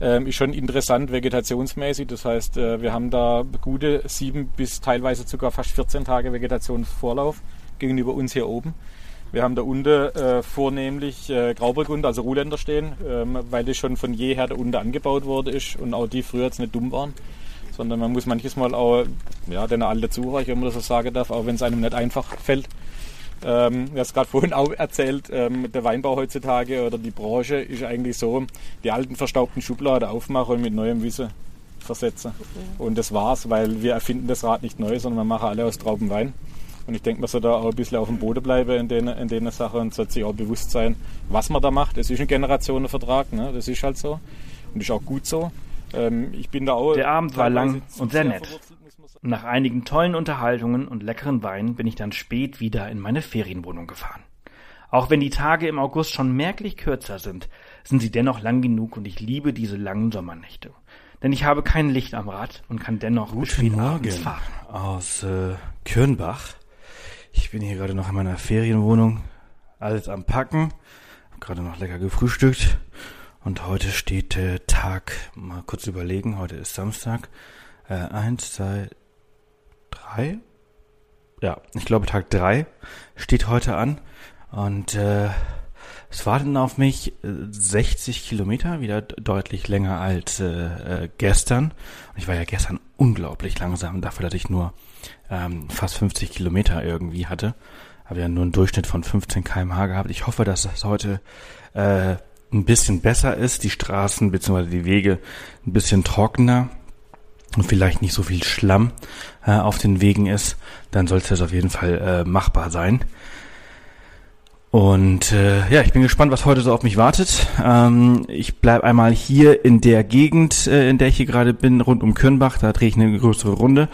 ähm, ist schon interessant vegetationsmäßig. Das heißt, äh, wir haben da gute sieben bis teilweise sogar fast 14 Tage Vegetationsvorlauf gegenüber uns hier oben. Wir haben da unten äh, vornehmlich äh, Grauburgunder, also Ruhländer stehen, ähm, weil das schon von jeher da unten angebaut worden ist und auch die früher jetzt nicht dumm waren. Sondern man muss manches Mal auch ja, den alten zureichen, wenn man das so sagen darf, auch wenn es einem nicht einfach fällt. Ähm, du hast gerade vorhin auch erzählt, ähm, der Weinbau heutzutage oder die Branche ist eigentlich so, die alten verstaubten Schubladen aufmachen und mit neuem Wissen versetzen. Und das war's, weil wir erfinden das Rad nicht neu, sondern wir machen alle aus Traubenwein. Und ich denke, man soll da auch ein bisschen auf dem Boden bleiben in den, in den Sachen und sollte sich auch bewusst sein, was man da macht. Es ist ein Generationenvertrag, ne? das ist halt so. Und ist auch gut so. Ähm, ich bin da auch. Der Abend war lang und sehr nett. Nach einigen tollen Unterhaltungen und leckeren Weinen bin ich dann spät wieder in meine Ferienwohnung gefahren. Auch wenn die Tage im August schon merklich kürzer sind, sind sie dennoch lang genug und ich liebe diese langen Sommernächte. Denn ich habe kein Licht am Rad und kann dennoch bis spät Guten abends Morgen fahren. aus äh, Kürnbach. Ich bin hier gerade noch in meiner Ferienwohnung, alles am Packen, hab gerade noch lecker gefrühstückt und heute steht äh, Tag, mal kurz überlegen, heute ist Samstag, äh, eins, zwei, drei, ja, ich glaube Tag drei steht heute an und äh, es warten auf mich äh, 60 Kilometer, wieder deutlich länger als äh, äh, gestern. Ich war ja gestern unglaublich langsam, dafür, dass ich nur ähm, fast 50 Kilometer irgendwie hatte. Habe ja nur einen Durchschnitt von 15 km/h gehabt. Ich hoffe, dass das heute äh, ein bisschen besser ist, die Straßen bzw. die Wege ein bisschen trockener. und vielleicht nicht so viel Schlamm äh, auf den Wegen ist, dann sollte das auf jeden Fall äh, machbar sein. Und äh, ja, ich bin gespannt, was heute so auf mich wartet. Ähm, ich bleib einmal hier in der Gegend, äh, in der ich hier gerade bin, rund um Kürnbach. Da drehe ich eine größere Runde.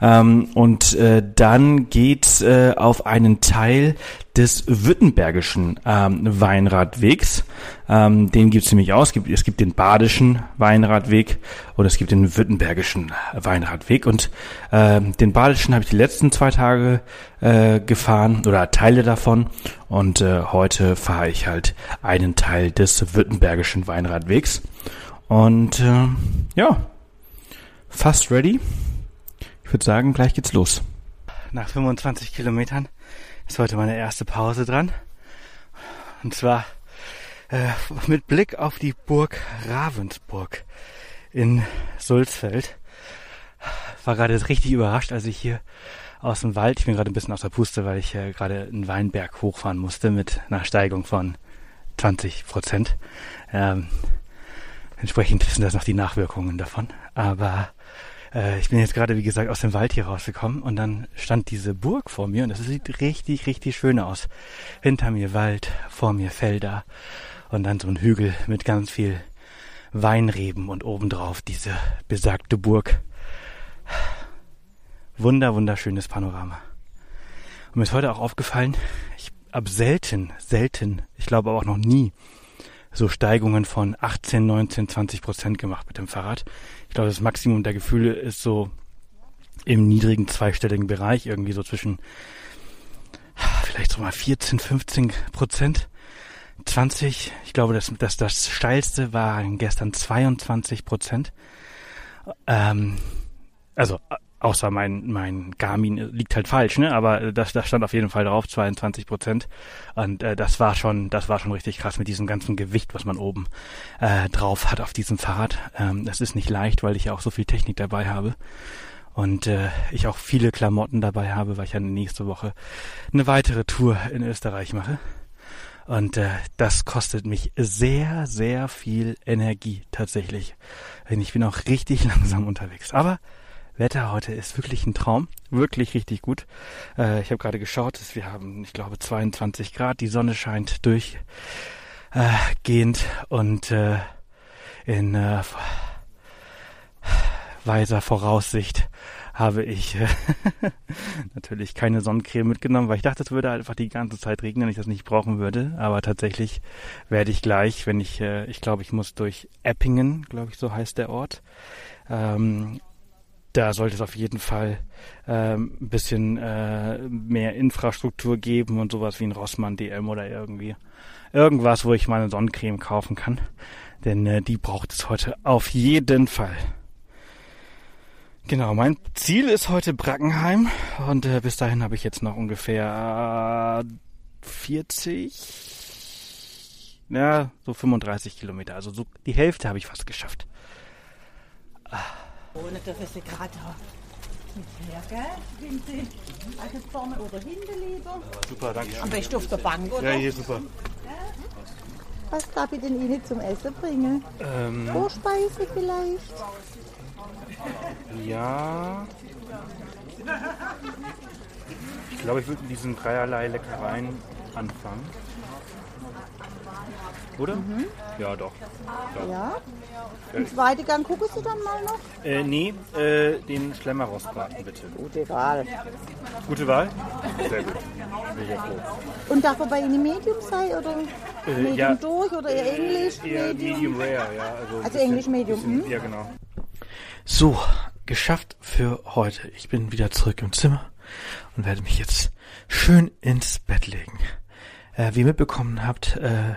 Ähm, und äh, dann geht's äh, auf einen Teil des württembergischen ähm, Weinradwegs. Ähm, den gibt's nämlich aus. Es gibt, es gibt den badischen Weinradweg und es gibt den württembergischen Weinradweg. Und ähm, den badischen habe ich die letzten zwei Tage äh, gefahren oder Teile davon. Und äh, heute fahre ich halt einen Teil des württembergischen Weinradwegs. Und äh, ja, fast ready. Ich würde sagen, gleich geht's los. Nach 25 Kilometern ist heute meine erste Pause dran. Und zwar äh, mit Blick auf die Burg Ravensburg in Sulzfeld. War gerade richtig überrascht, als ich hier aus dem Wald, ich bin gerade ein bisschen aus der Puste, weil ich äh, gerade einen Weinberg hochfahren musste mit einer Steigung von 20 Prozent. Ähm, entsprechend sind das noch die Nachwirkungen davon. Aber äh, ich bin jetzt gerade, wie gesagt, aus dem Wald hier rausgekommen und dann stand diese Burg vor mir und das sieht richtig, richtig schön aus. Hinter mir Wald, vor mir Felder und dann so ein Hügel mit ganz viel Weinreben und obendrauf diese besagte Burg. Wunder, wunderschönes Panorama. Und mir ist heute auch aufgefallen, ich habe selten, selten, ich glaube aber auch noch nie, so Steigungen von 18, 19, 20 Prozent gemacht mit dem Fahrrad. Ich glaube, das Maximum der Gefühle ist so im niedrigen zweistelligen Bereich, irgendwie so zwischen vielleicht so mal 14, 15 Prozent. 20, ich glaube, das, das, das steilste waren gestern 22 Prozent. Ähm, also außer mein, mein Garmin liegt halt falsch, ne? Aber das, das stand auf jeden Fall drauf, 22 Prozent. Und äh, das war schon, das war schon richtig krass mit diesem ganzen Gewicht, was man oben äh, drauf hat auf diesem Fahrrad. Ähm, das ist nicht leicht, weil ich ja auch so viel Technik dabei habe. Und äh, ich auch viele Klamotten dabei habe, weil ich ja nächste Woche eine weitere Tour in Österreich mache. Und äh, das kostet mich sehr, sehr viel Energie tatsächlich. Ich bin auch richtig langsam unterwegs. Aber Wetter heute ist wirklich ein Traum. Wirklich richtig gut. Äh, ich habe gerade geschaut, wir haben, ich glaube, 22 Grad. Die Sonne scheint durchgehend äh, und äh, in äh, weiser Voraussicht habe ich äh, natürlich keine Sonnencreme mitgenommen, weil ich dachte, es würde einfach die ganze Zeit regnen, ich das nicht brauchen würde. Aber tatsächlich werde ich gleich, wenn ich, äh, ich glaube, ich muss durch Eppingen, glaube ich, so heißt der Ort, ähm, da sollte es auf jeden Fall ähm, ein bisschen äh, mehr Infrastruktur geben und sowas wie ein Rossmann DM oder irgendwie irgendwas, wo ich meine Sonnencreme kaufen kann. Denn äh, die braucht es heute auf jeden Fall. Genau, mein Ziel ist heute Brackenheim und äh, bis dahin habe ich jetzt noch ungefähr 40, ja, so 35 Kilometer. Also so die Hälfte habe ich fast geschafft. Ah. Ohne dürfen Sie gerade her, gell? Wenn Sie also vorne oder hinten lieber. Super, danke schön. Am besten auf der Bank, oder? Ja, hier super. Was darf ich denn Ihnen zum Essen bringen? Ähm, Vorspeise vielleicht? ja. Ich glaube, ich würde mit diesen dreierlei Leckereien anfangen. Oder? Ja, doch. Ja. Im zweiten Gang gucken Sie dann mal noch? Äh, nee, äh, den Schlemmerrostbraten bitte. Gute Wahl. Gute Wahl? Sehr gut. Bin ich ja froh. Und darf er bei Ihnen Medium sein oder Medium ja. durch oder eher Englisch Eher Medium? Medium Rare, ja. Also, Also Englisch Medium, bisschen- hm? Ja, genau. So, geschafft für heute. Ich bin wieder zurück im Zimmer und werde mich jetzt schön ins Bett legen. Äh, wie ihr mitbekommen habt, äh,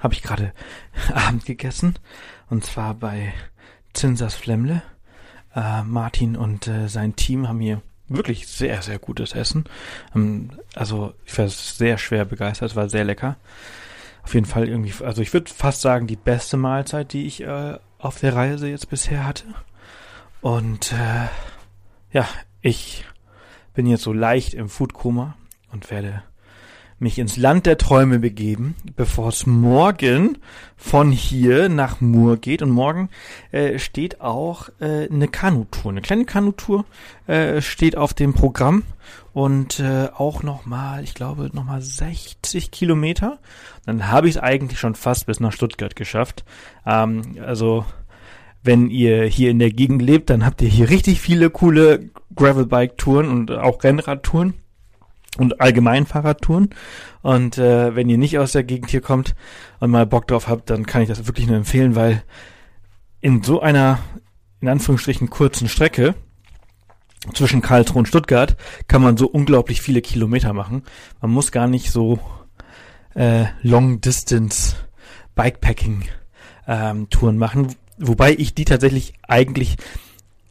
habe ich gerade Abend gegessen. Und zwar bei Zinsers Flemmle. Äh, Martin und äh, sein Team haben hier wirklich sehr, sehr gutes Essen. Ähm, also ich war sehr schwer begeistert, war sehr lecker. Auf jeden Fall irgendwie, also ich würde fast sagen, die beste Mahlzeit, die ich äh, auf der Reise jetzt bisher hatte. Und äh, ja, ich bin jetzt so leicht im Foodkoma und werde mich ins Land der Träume begeben, bevor es morgen von hier nach Mur geht. Und morgen äh, steht auch äh, eine Kanutour, eine kleine Kanutour äh, steht auf dem Programm und äh, auch nochmal, ich glaube, nochmal 60 Kilometer. Dann habe ich es eigentlich schon fast bis nach Stuttgart geschafft. Ähm, also wenn ihr hier in der Gegend lebt, dann habt ihr hier richtig viele coole Gravelbike-Touren und auch Rennradtouren und allgemein Fahrradtouren. Und äh, wenn ihr nicht aus der Gegend hier kommt und mal Bock drauf habt, dann kann ich das wirklich nur empfehlen, weil in so einer, in Anführungsstrichen, kurzen Strecke zwischen Karlsruhe und Stuttgart kann man so unglaublich viele Kilometer machen. Man muss gar nicht so äh, Long Distance Bikepacking ähm, Touren machen, wobei ich die tatsächlich eigentlich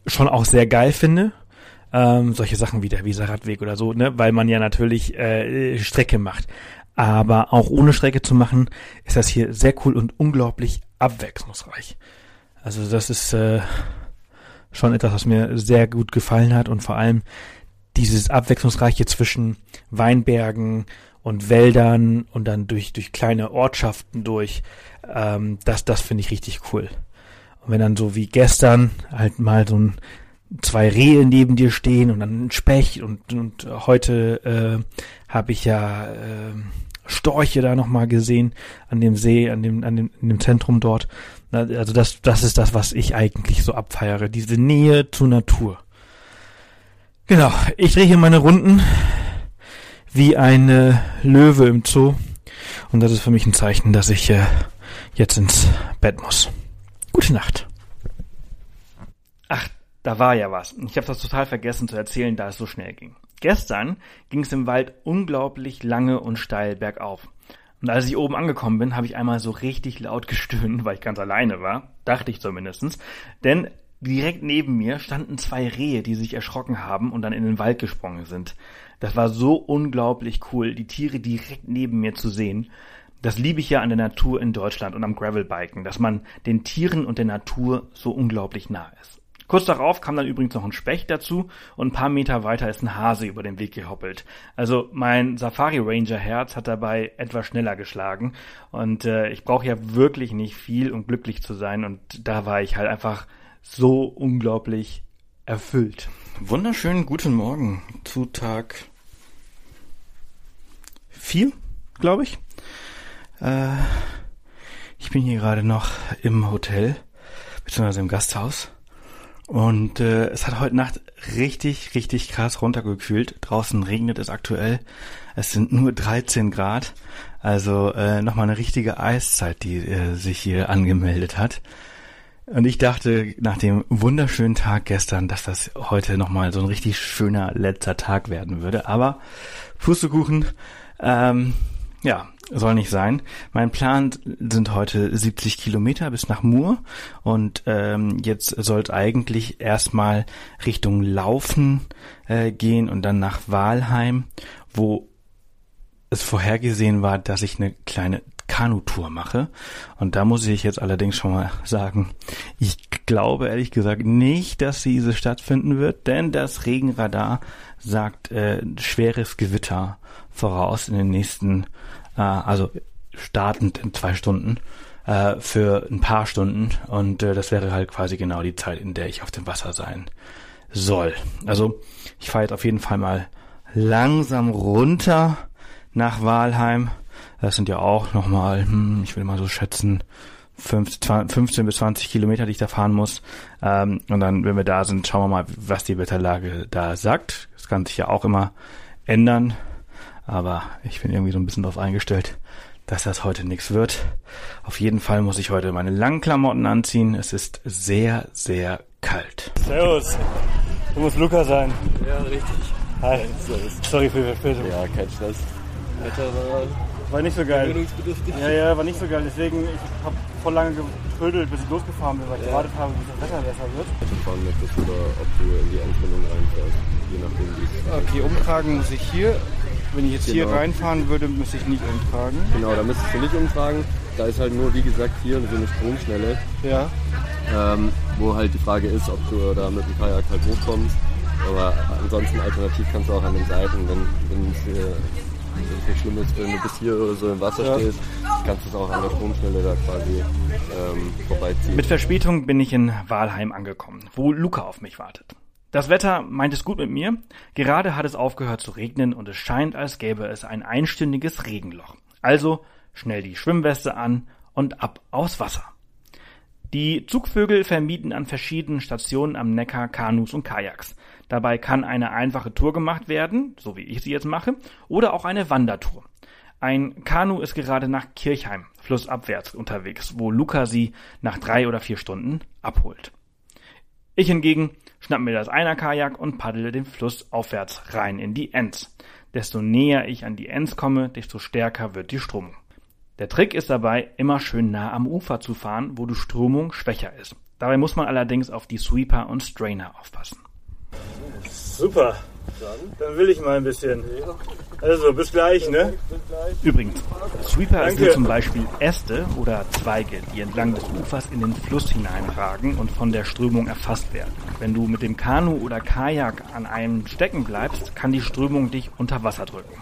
schon auch sehr geil finde. Ähm, solche Sachen wie der Weserradweg oder so, ne, weil man ja natürlich äh, Strecke macht. Aber auch ohne Strecke zu machen, ist das hier sehr cool und unglaublich abwechslungsreich. Also das ist äh, schon etwas, was mir sehr gut gefallen hat und vor allem dieses abwechslungsreiche zwischen Weinbergen und Wäldern und dann durch durch kleine Ortschaften durch, ähm, das das finde ich richtig cool. Und wenn dann so wie gestern halt mal so ein zwei Rehe neben dir stehen und dann ein Specht und, und heute äh, habe ich ja äh, Storche da nochmal gesehen an dem See, an dem, an dem, in dem Zentrum dort. Also das, das ist das, was ich eigentlich so abfeiere, diese Nähe zur Natur. Genau, ich drehe hier meine Runden wie ein äh, Löwe im Zoo und das ist für mich ein Zeichen, dass ich äh, jetzt ins Bett muss. Gute Nacht. Ach, da war ja was. Ich habe das total vergessen zu erzählen, da es so schnell ging. Gestern ging es im Wald unglaublich lange und steil bergauf. Und als ich oben angekommen bin, habe ich einmal so richtig laut gestöhnt, weil ich ganz alleine war. Dachte ich zumindestens. Denn direkt neben mir standen zwei Rehe, die sich erschrocken haben und dann in den Wald gesprungen sind. Das war so unglaublich cool, die Tiere direkt neben mir zu sehen. Das liebe ich ja an der Natur in Deutschland und am Gravelbiken, dass man den Tieren und der Natur so unglaublich nah ist. Kurz darauf kam dann übrigens noch ein Specht dazu und ein paar Meter weiter ist ein Hase über den Weg gehoppelt. Also mein Safari Ranger Herz hat dabei etwas schneller geschlagen und äh, ich brauche ja wirklich nicht viel, um glücklich zu sein und da war ich halt einfach so unglaublich erfüllt. Wunderschönen guten Morgen zu Tag vier, glaube ich. Äh, ich bin hier gerade noch im Hotel, beziehungsweise im Gasthaus. Und äh, es hat heute Nacht richtig, richtig krass runtergekühlt. Draußen regnet es aktuell. Es sind nur 13 Grad. Also äh, nochmal eine richtige Eiszeit, die äh, sich hier angemeldet hat. Und ich dachte nach dem wunderschönen Tag gestern, dass das heute nochmal so ein richtig schöner letzter Tag werden würde. Aber Pustekuchen, ähm, ja, soll nicht sein. Mein Plan sind heute 70 Kilometer bis nach Mur und ähm, jetzt soll es eigentlich erstmal Richtung Laufen äh, gehen und dann nach Walheim, wo es vorhergesehen war, dass ich eine kleine Kanutour mache. Und da muss ich jetzt allerdings schon mal sagen, ich glaube ehrlich gesagt nicht, dass diese stattfinden wird, denn das Regenradar sagt äh, schweres Gewitter voraus in den nächsten äh, also startend in zwei Stunden äh, für ein paar Stunden und äh, das wäre halt quasi genau die Zeit, in der ich auf dem Wasser sein soll. Also ich fahre jetzt auf jeden Fall mal langsam runter nach Walheim. Das sind ja auch nochmal, hm, ich will mal so schätzen, 15 bis 20 Kilometer, die ich da fahren muss. Ähm, und dann, wenn wir da sind, schauen wir mal, was die Wetterlage da sagt. Das kann sich ja auch immer ändern. Aber ich bin irgendwie so ein bisschen darauf eingestellt, dass das heute nichts wird. Auf jeden Fall muss ich heute meine langen Klamotten anziehen. Es ist sehr, sehr kalt. Servus. Du musst Luca sein. Ja, richtig. Hi. Sorry für die Verspätung. Ja, kein Stress. Wetter war, war nicht so geil. Ja, ja, war nicht so geil. Deswegen, ich habe voll lange getrödelt, bis ich losgefahren bin, weil ich ja. gewartet habe, bis das Wetter besser wird. Du fahren möchtest oder ob du in die Endfindung reinfährst. Je nachdem, wie es Okay, umtragen muss ich hier wenn ich jetzt genau. hier reinfahren würde, müsste ich nicht umtragen. Genau, da müsstest du nicht umtragen. Da ist halt nur, wie gesagt, hier so eine Stromschnelle. Ja. Ähm, wo halt die Frage ist, ob du da mit dem Kajak halt hochkommst. Aber ansonsten alternativ kannst du auch an den Seiten, wenn, wenn es irgendwie schlimm ist, wenn du bis hier oder so im Wasser ja. stehst, kannst du es auch an der Stromstelle da quasi ähm, vorbeiziehen. Mit Verspätung bin ich in Walheim angekommen, wo Luca auf mich wartet. Das Wetter meint es gut mit mir. Gerade hat es aufgehört zu regnen und es scheint, als gäbe es ein einstündiges Regenloch. Also schnell die Schwimmweste an und ab aus Wasser. Die Zugvögel vermieten an verschiedenen Stationen am Neckar Kanus und Kajaks. Dabei kann eine einfache Tour gemacht werden, so wie ich sie jetzt mache, oder auch eine Wandertour. Ein Kanu ist gerade nach Kirchheim, flussabwärts unterwegs, wo Luca sie nach drei oder vier Stunden abholt. Ich hingegen schnapp mir das Einer-Kajak und paddle den Fluss aufwärts rein in die Enz. Desto näher ich an die Enz komme, desto stärker wird die Strömung. Der Trick ist dabei, immer schön nah am Ufer zu fahren, wo die Strömung schwächer ist. Dabei muss man allerdings auf die Sweeper und Strainer aufpassen. Super. Dann will ich mal ein bisschen. Also, bis gleich, ne? Übrigens, Sweeper sind zum Beispiel Äste oder Zweige, die entlang des Ufers in den Fluss hineinragen und von der Strömung erfasst werden. Wenn du mit dem Kanu oder Kajak an einem stecken bleibst, kann die Strömung dich unter Wasser drücken.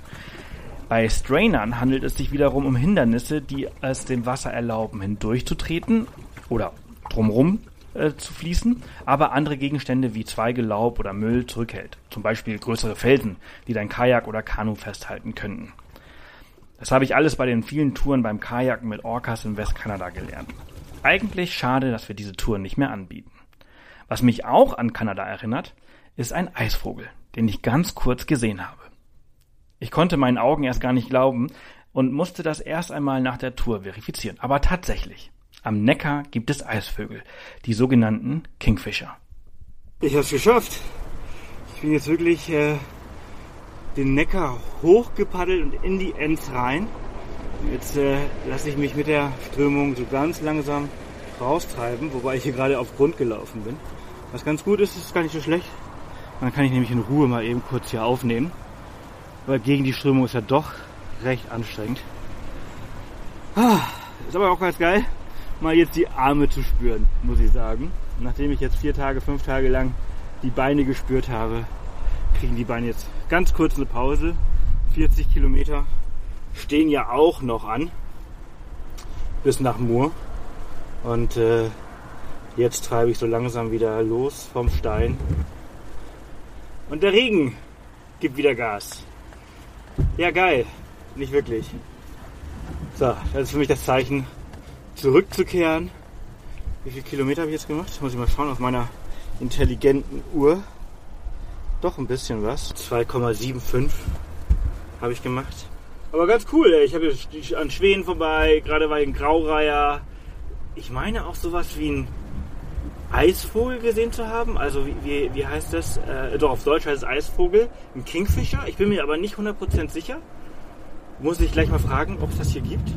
Bei Strainern handelt es sich wiederum um Hindernisse, die es dem Wasser erlauben, hindurchzutreten oder drumrum äh, zu fließen, aber andere Gegenstände wie Zweige, Laub oder Müll zurückhält. Zum Beispiel größere Felsen, die dein Kajak oder Kanu festhalten könnten. Das habe ich alles bei den vielen Touren beim Kajaken mit Orcas in Westkanada gelernt. Eigentlich schade, dass wir diese Touren nicht mehr anbieten. Was mich auch an Kanada erinnert, ist ein Eisvogel, den ich ganz kurz gesehen habe. Ich konnte meinen Augen erst gar nicht glauben und musste das erst einmal nach der Tour verifizieren. Aber tatsächlich, am Neckar gibt es Eisvögel, die sogenannten Kingfisher. Ich habe es geschafft. Ich bin jetzt wirklich äh, den Neckar hochgepaddelt und in die Enz rein. Jetzt äh, lasse ich mich mit der Strömung so ganz langsam raustreiben, wobei ich hier gerade auf Grund gelaufen bin. Was ganz gut ist, ist gar nicht so schlecht. Dann kann ich nämlich in Ruhe mal eben kurz hier aufnehmen weil gegen die Strömung ist ja doch recht anstrengend. Ah, ist aber auch ganz geil, mal jetzt die Arme zu spüren, muss ich sagen. Nachdem ich jetzt vier Tage, fünf Tage lang die Beine gespürt habe, kriegen die Beine jetzt ganz kurz eine Pause. 40 Kilometer stehen ja auch noch an bis nach Mur. Und äh, jetzt treibe ich so langsam wieder los vom Stein. Und der Regen gibt wieder Gas. Ja, geil. Nicht wirklich. So, das ist für mich das Zeichen, zurückzukehren. Wie viele Kilometer habe ich jetzt gemacht? Muss ich mal schauen auf meiner intelligenten Uhr. Doch ein bisschen was. 2,75 habe ich gemacht. Aber ganz cool, ey. Ich habe an Schweden vorbei, gerade war ich in Graureiher. Ich meine auch sowas wie ein Eisvogel gesehen zu haben. Also wie, wie, wie heißt das? Äh, doch, auf Deutsch heißt es Eisvogel. Ein Kingfisher. Ich bin mir aber nicht 100% sicher. Muss ich gleich mal fragen, ob es das hier gibt.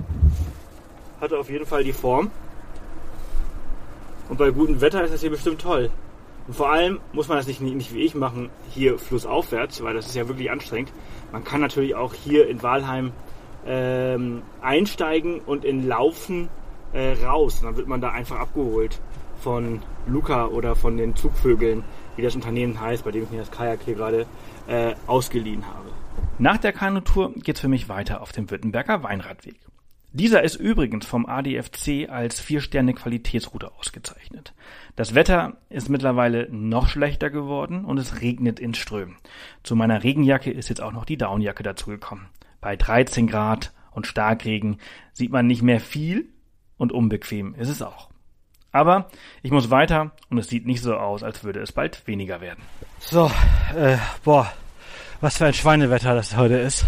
Hatte auf jeden Fall die Form. Und bei gutem Wetter ist das hier bestimmt toll. Und vor allem muss man das nicht, nicht wie ich machen, hier flussaufwärts, weil das ist ja wirklich anstrengend. Man kann natürlich auch hier in Walheim ähm, einsteigen und in Laufen äh, raus. Und dann wird man da einfach abgeholt von Luca oder von den Zugvögeln, wie das Unternehmen heißt, bei dem ich mir das Kajak hier gerade äh, ausgeliehen habe. Nach der Kanutour geht's für mich weiter auf dem Württemberger Weinradweg. Dieser ist übrigens vom ADFC als Vier-Sterne-Qualitätsroute ausgezeichnet. Das Wetter ist mittlerweile noch schlechter geworden und es regnet in Strömen. Zu meiner Regenjacke ist jetzt auch noch die Downjacke dazugekommen. Bei 13 Grad und Starkregen sieht man nicht mehr viel und unbequem ist es auch. Aber ich muss weiter und es sieht nicht so aus, als würde es bald weniger werden. So, äh, boah, was für ein Schweinewetter das heute ist.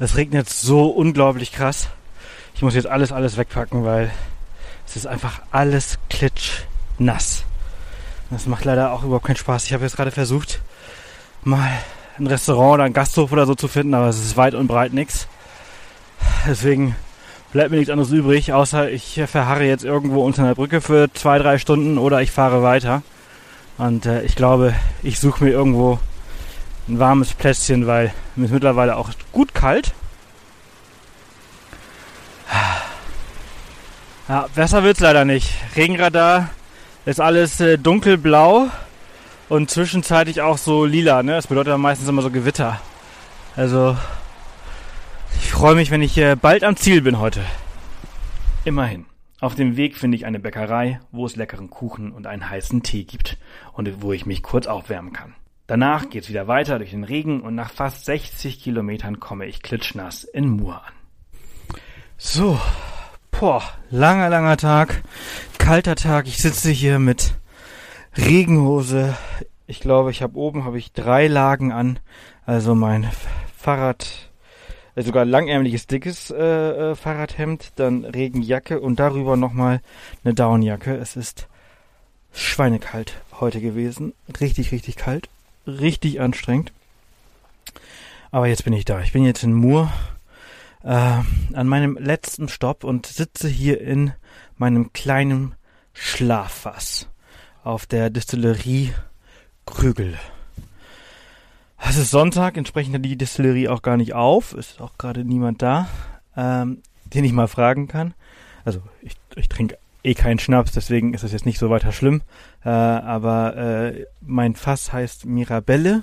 Es regnet so unglaublich krass. Ich muss jetzt alles, alles wegpacken, weil es ist einfach alles klitschnass. Das macht leider auch überhaupt keinen Spaß. Ich habe jetzt gerade versucht, mal ein Restaurant oder ein Gasthof oder so zu finden, aber es ist weit und breit nichts. Deswegen bleibt mir nichts anderes übrig, außer ich verharre jetzt irgendwo unter einer Brücke für zwei, drei Stunden oder ich fahre weiter. Und äh, ich glaube, ich suche mir irgendwo ein warmes Plätzchen, weil mir ist mittlerweile auch gut kalt. Ja, besser wird's leider nicht. Regenradar ist alles äh, dunkelblau und zwischenzeitlich auch so lila. Ne? Das bedeutet meistens immer so Gewitter. Also freue mich, wenn ich äh, bald am Ziel bin heute. Immerhin. Auf dem Weg finde ich eine Bäckerei, wo es leckeren Kuchen und einen heißen Tee gibt und wo ich mich kurz aufwärmen kann. Danach geht's wieder weiter durch den Regen und nach fast 60 Kilometern komme ich klitschnass in Mur an. So, boah, langer, langer Tag, kalter Tag. Ich sitze hier mit Regenhose. Ich glaube, ich habe oben habe ich drei Lagen an. Also mein Fahrrad, äh, sogar langärmliches, dickes äh, äh, Fahrradhemd, dann Regenjacke und darüber nochmal eine Downjacke. Es ist schweinekalt heute gewesen. Richtig, richtig kalt. Richtig anstrengend. Aber jetzt bin ich da. Ich bin jetzt in Mur äh, an meinem letzten Stopp und sitze hier in meinem kleinen Schlaffass auf der Distillerie Krügel. Es ist Sonntag, entsprechend hat die Distillerie auch gar nicht auf. Ist auch gerade niemand da, ähm, den ich mal fragen kann. Also ich, ich trinke eh keinen Schnaps, deswegen ist es jetzt nicht so weiter schlimm. Äh, aber äh, mein Fass heißt Mirabelle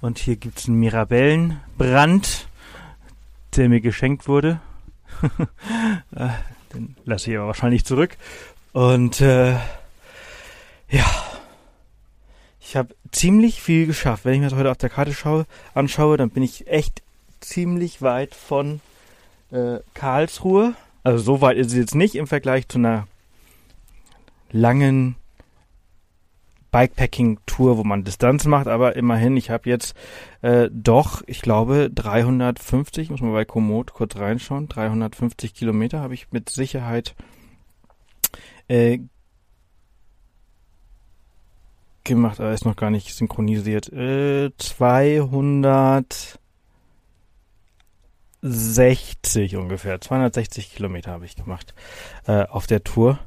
und hier gibt's einen Mirabellenbrand der mir geschenkt wurde. Äh, den lasse ich aber wahrscheinlich zurück. Und äh, ja, ich habe ziemlich viel geschafft. Wenn ich mir das heute auf der Karte schaue, anschaue, dann bin ich echt ziemlich weit von äh, Karlsruhe. Also so weit ist es jetzt nicht im Vergleich zu einer langen Bikepacking-Tour, wo man Distanz macht, aber immerhin, ich habe jetzt äh, doch, ich glaube, 350, muss man bei Komoot kurz reinschauen, 350 Kilometer habe ich mit Sicherheit äh, gemacht, aber ist noch gar nicht synchronisiert. Äh, 260 ungefähr, 260 Kilometer habe ich gemacht äh, auf der Tour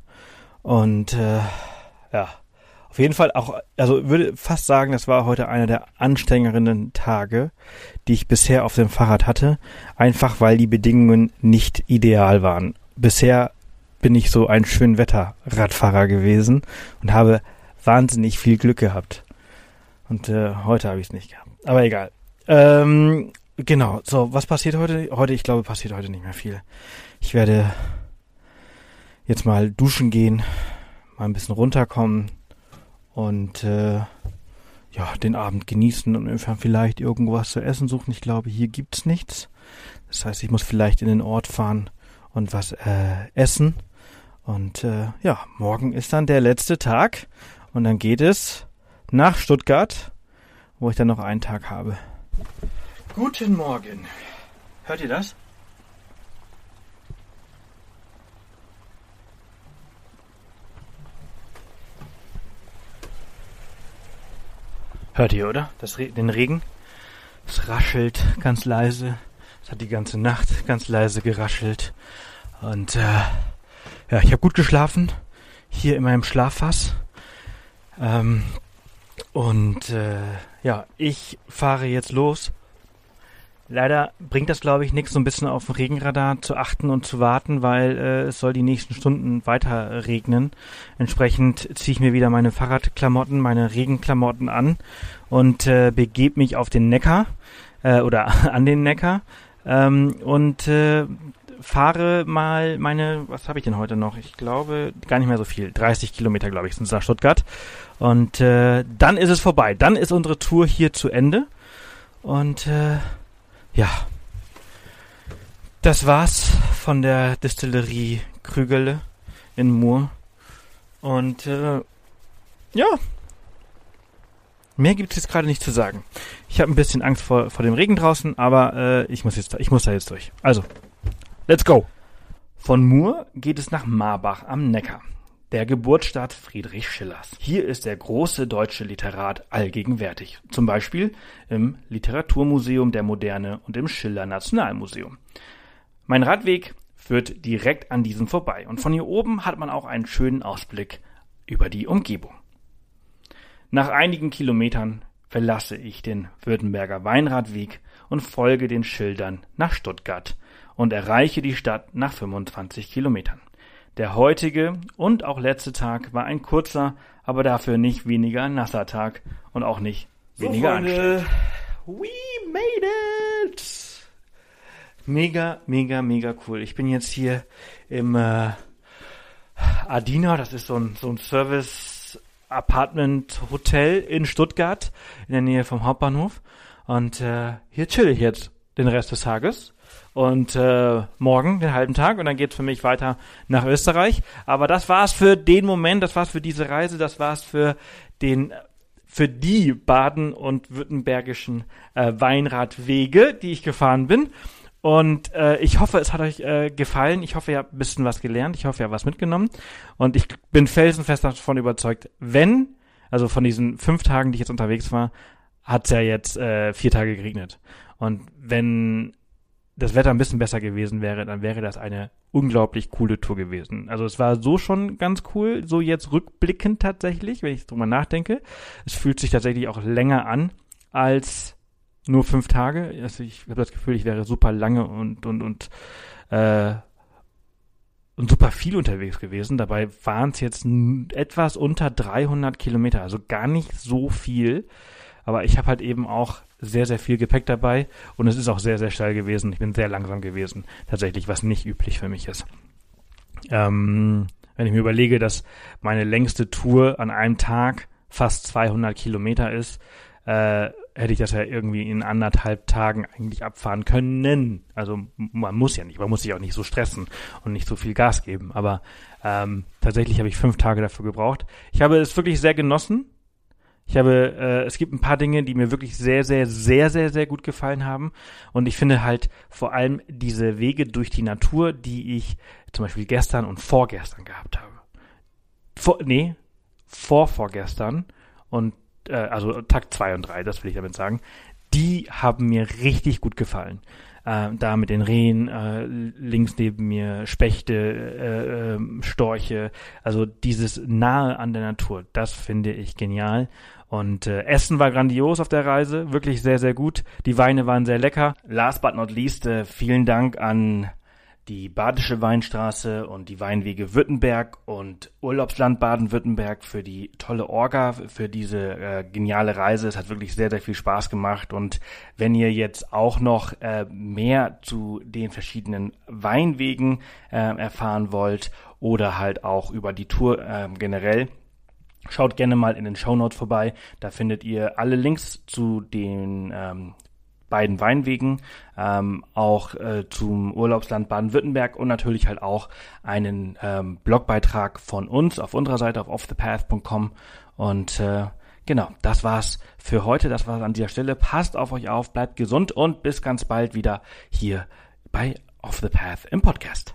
und äh, ja auf jeden Fall auch, also würde fast sagen, das war heute einer der anstrengenderen Tage, die ich bisher auf dem Fahrrad hatte, einfach weil die Bedingungen nicht ideal waren. Bisher bin ich so ein schön Wetterradfahrer gewesen und habe wahnsinnig viel Glück gehabt. Und äh, heute habe ich es nicht gehabt. Aber egal. Ähm, genau. So, was passiert heute? Heute, ich glaube, passiert heute nicht mehr viel. Ich werde jetzt mal duschen gehen, mal ein bisschen runterkommen, und äh, ja, den Abend genießen und vielleicht irgendwas zu essen suchen. Ich glaube, hier gibt's nichts. Das heißt, ich muss vielleicht in den Ort fahren und was äh, essen. Und äh, ja, morgen ist dann der letzte Tag und dann geht es nach Stuttgart, wo ich dann noch einen Tag habe. Guten Morgen. Hört ihr das? Hört ihr, oder? Das Re den Regen? Es raschelt ganz leise. Es hat die ganze Nacht ganz leise geraschelt. Und äh, ja, ich habe gut geschlafen. Hier in meinem Schlaffass. Ähm, und äh, ja, ich fahre jetzt los Leider bringt das, glaube ich, nichts, so ein bisschen auf den Regenradar zu achten und zu warten, weil äh, es soll die nächsten Stunden weiter regnen. Entsprechend ziehe ich mir wieder meine Fahrradklamotten, meine Regenklamotten an und äh, begebe mich auf den Neckar äh, oder an den Neckar ähm, und äh, fahre mal meine, was habe ich denn heute noch? Ich glaube gar nicht mehr so viel. 30 Kilometer, glaube ich, sind es nach Stuttgart. Und äh, dann ist es vorbei. Dann ist unsere Tour hier zu Ende. Und äh, ja, das war's von der Distillerie Krügele in Mur. Und äh, ja, mehr gibt es jetzt gerade nicht zu sagen. Ich habe ein bisschen Angst vor, vor dem Regen draußen, aber äh, ich muss jetzt, ich muss da jetzt durch. Also, let's go. Von Mur geht es nach Marbach am Neckar der Geburtsstadt Friedrich Schillers. Hier ist der große deutsche Literat allgegenwärtig, zum Beispiel im Literaturmuseum der Moderne und im Schiller Nationalmuseum. Mein Radweg führt direkt an diesem vorbei und von hier oben hat man auch einen schönen Ausblick über die Umgebung. Nach einigen Kilometern verlasse ich den Württemberger Weinradweg und folge den Schildern nach Stuttgart und erreiche die Stadt nach 25 Kilometern. Der heutige und auch letzte Tag war ein kurzer, aber dafür nicht weniger nasser Tag und auch nicht weniger so, anstrengend. We made it! Mega, mega, mega cool. Ich bin jetzt hier im äh, Adina, das ist so ein, so ein Service Apartment Hotel in Stuttgart, in der Nähe vom Hauptbahnhof. Und äh, hier chill ich jetzt den Rest des Tages und äh, morgen den halben Tag und dann geht's für mich weiter nach Österreich. Aber das war's für den Moment, das war's für diese Reise, das war's für den für die baden- und württembergischen äh, Weinradwege, die ich gefahren bin. Und äh, ich hoffe, es hat euch äh, gefallen. Ich hoffe, ihr habt ein bisschen was gelernt. Ich hoffe, ihr habt was mitgenommen. Und ich bin felsenfest davon überzeugt, wenn, also von diesen fünf Tagen, die ich jetzt unterwegs war, hat es ja jetzt äh, vier Tage geregnet. Und wenn das Wetter ein bisschen besser gewesen wäre, dann wäre das eine unglaublich coole Tour gewesen. Also es war so schon ganz cool, so jetzt rückblickend tatsächlich, wenn ich drüber nachdenke. Es fühlt sich tatsächlich auch länger an als nur fünf Tage. Also ich habe das Gefühl, ich wäre super lange und und und äh, und super viel unterwegs gewesen. Dabei waren es jetzt etwas unter 300 Kilometer, also gar nicht so viel. Aber ich habe halt eben auch sehr, sehr viel Gepäck dabei und es ist auch sehr, sehr steil gewesen. Ich bin sehr langsam gewesen, tatsächlich, was nicht üblich für mich ist. Ähm, wenn ich mir überlege, dass meine längste Tour an einem Tag fast 200 Kilometer ist, äh, hätte ich das ja irgendwie in anderthalb Tagen eigentlich abfahren können. Also man muss ja nicht, man muss sich auch nicht so stressen und nicht so viel Gas geben. Aber ähm, tatsächlich habe ich fünf Tage dafür gebraucht. Ich habe es wirklich sehr genossen. Ich habe, äh, es gibt ein paar Dinge, die mir wirklich sehr, sehr, sehr, sehr, sehr gut gefallen haben. Und ich finde halt vor allem diese Wege durch die Natur, die ich zum Beispiel gestern und vorgestern gehabt habe. Vor, nee, vorvorgestern und äh, also Tag zwei und drei, das will ich damit sagen, die haben mir richtig gut gefallen äh, da mit den Rehen, äh, links neben mir Spechte, äh, äh, Storche, also dieses nahe an der Natur, das finde ich genial. Und äh, Essen war grandios auf der Reise, wirklich sehr, sehr gut. Die Weine waren sehr lecker. Last but not least, äh, vielen Dank an die Badische Weinstraße und die Weinwege Württemberg und Urlaubsland Baden-Württemberg für die tolle Orga, für diese äh, geniale Reise. Es hat wirklich sehr, sehr viel Spaß gemacht. Und wenn ihr jetzt auch noch äh, mehr zu den verschiedenen Weinwegen äh, erfahren wollt oder halt auch über die Tour äh, generell, Schaut gerne mal in den Show Notes vorbei. Da findet ihr alle Links zu den ähm, beiden Weinwegen, ähm, auch äh, zum Urlaubsland Baden-Württemberg und natürlich halt auch einen ähm, Blogbeitrag von uns auf unserer Seite auf offthepath.com und äh, genau, das war's für heute, das war's an dieser Stelle. Passt auf euch auf, bleibt gesund und bis ganz bald wieder hier bei Off the Path im Podcast.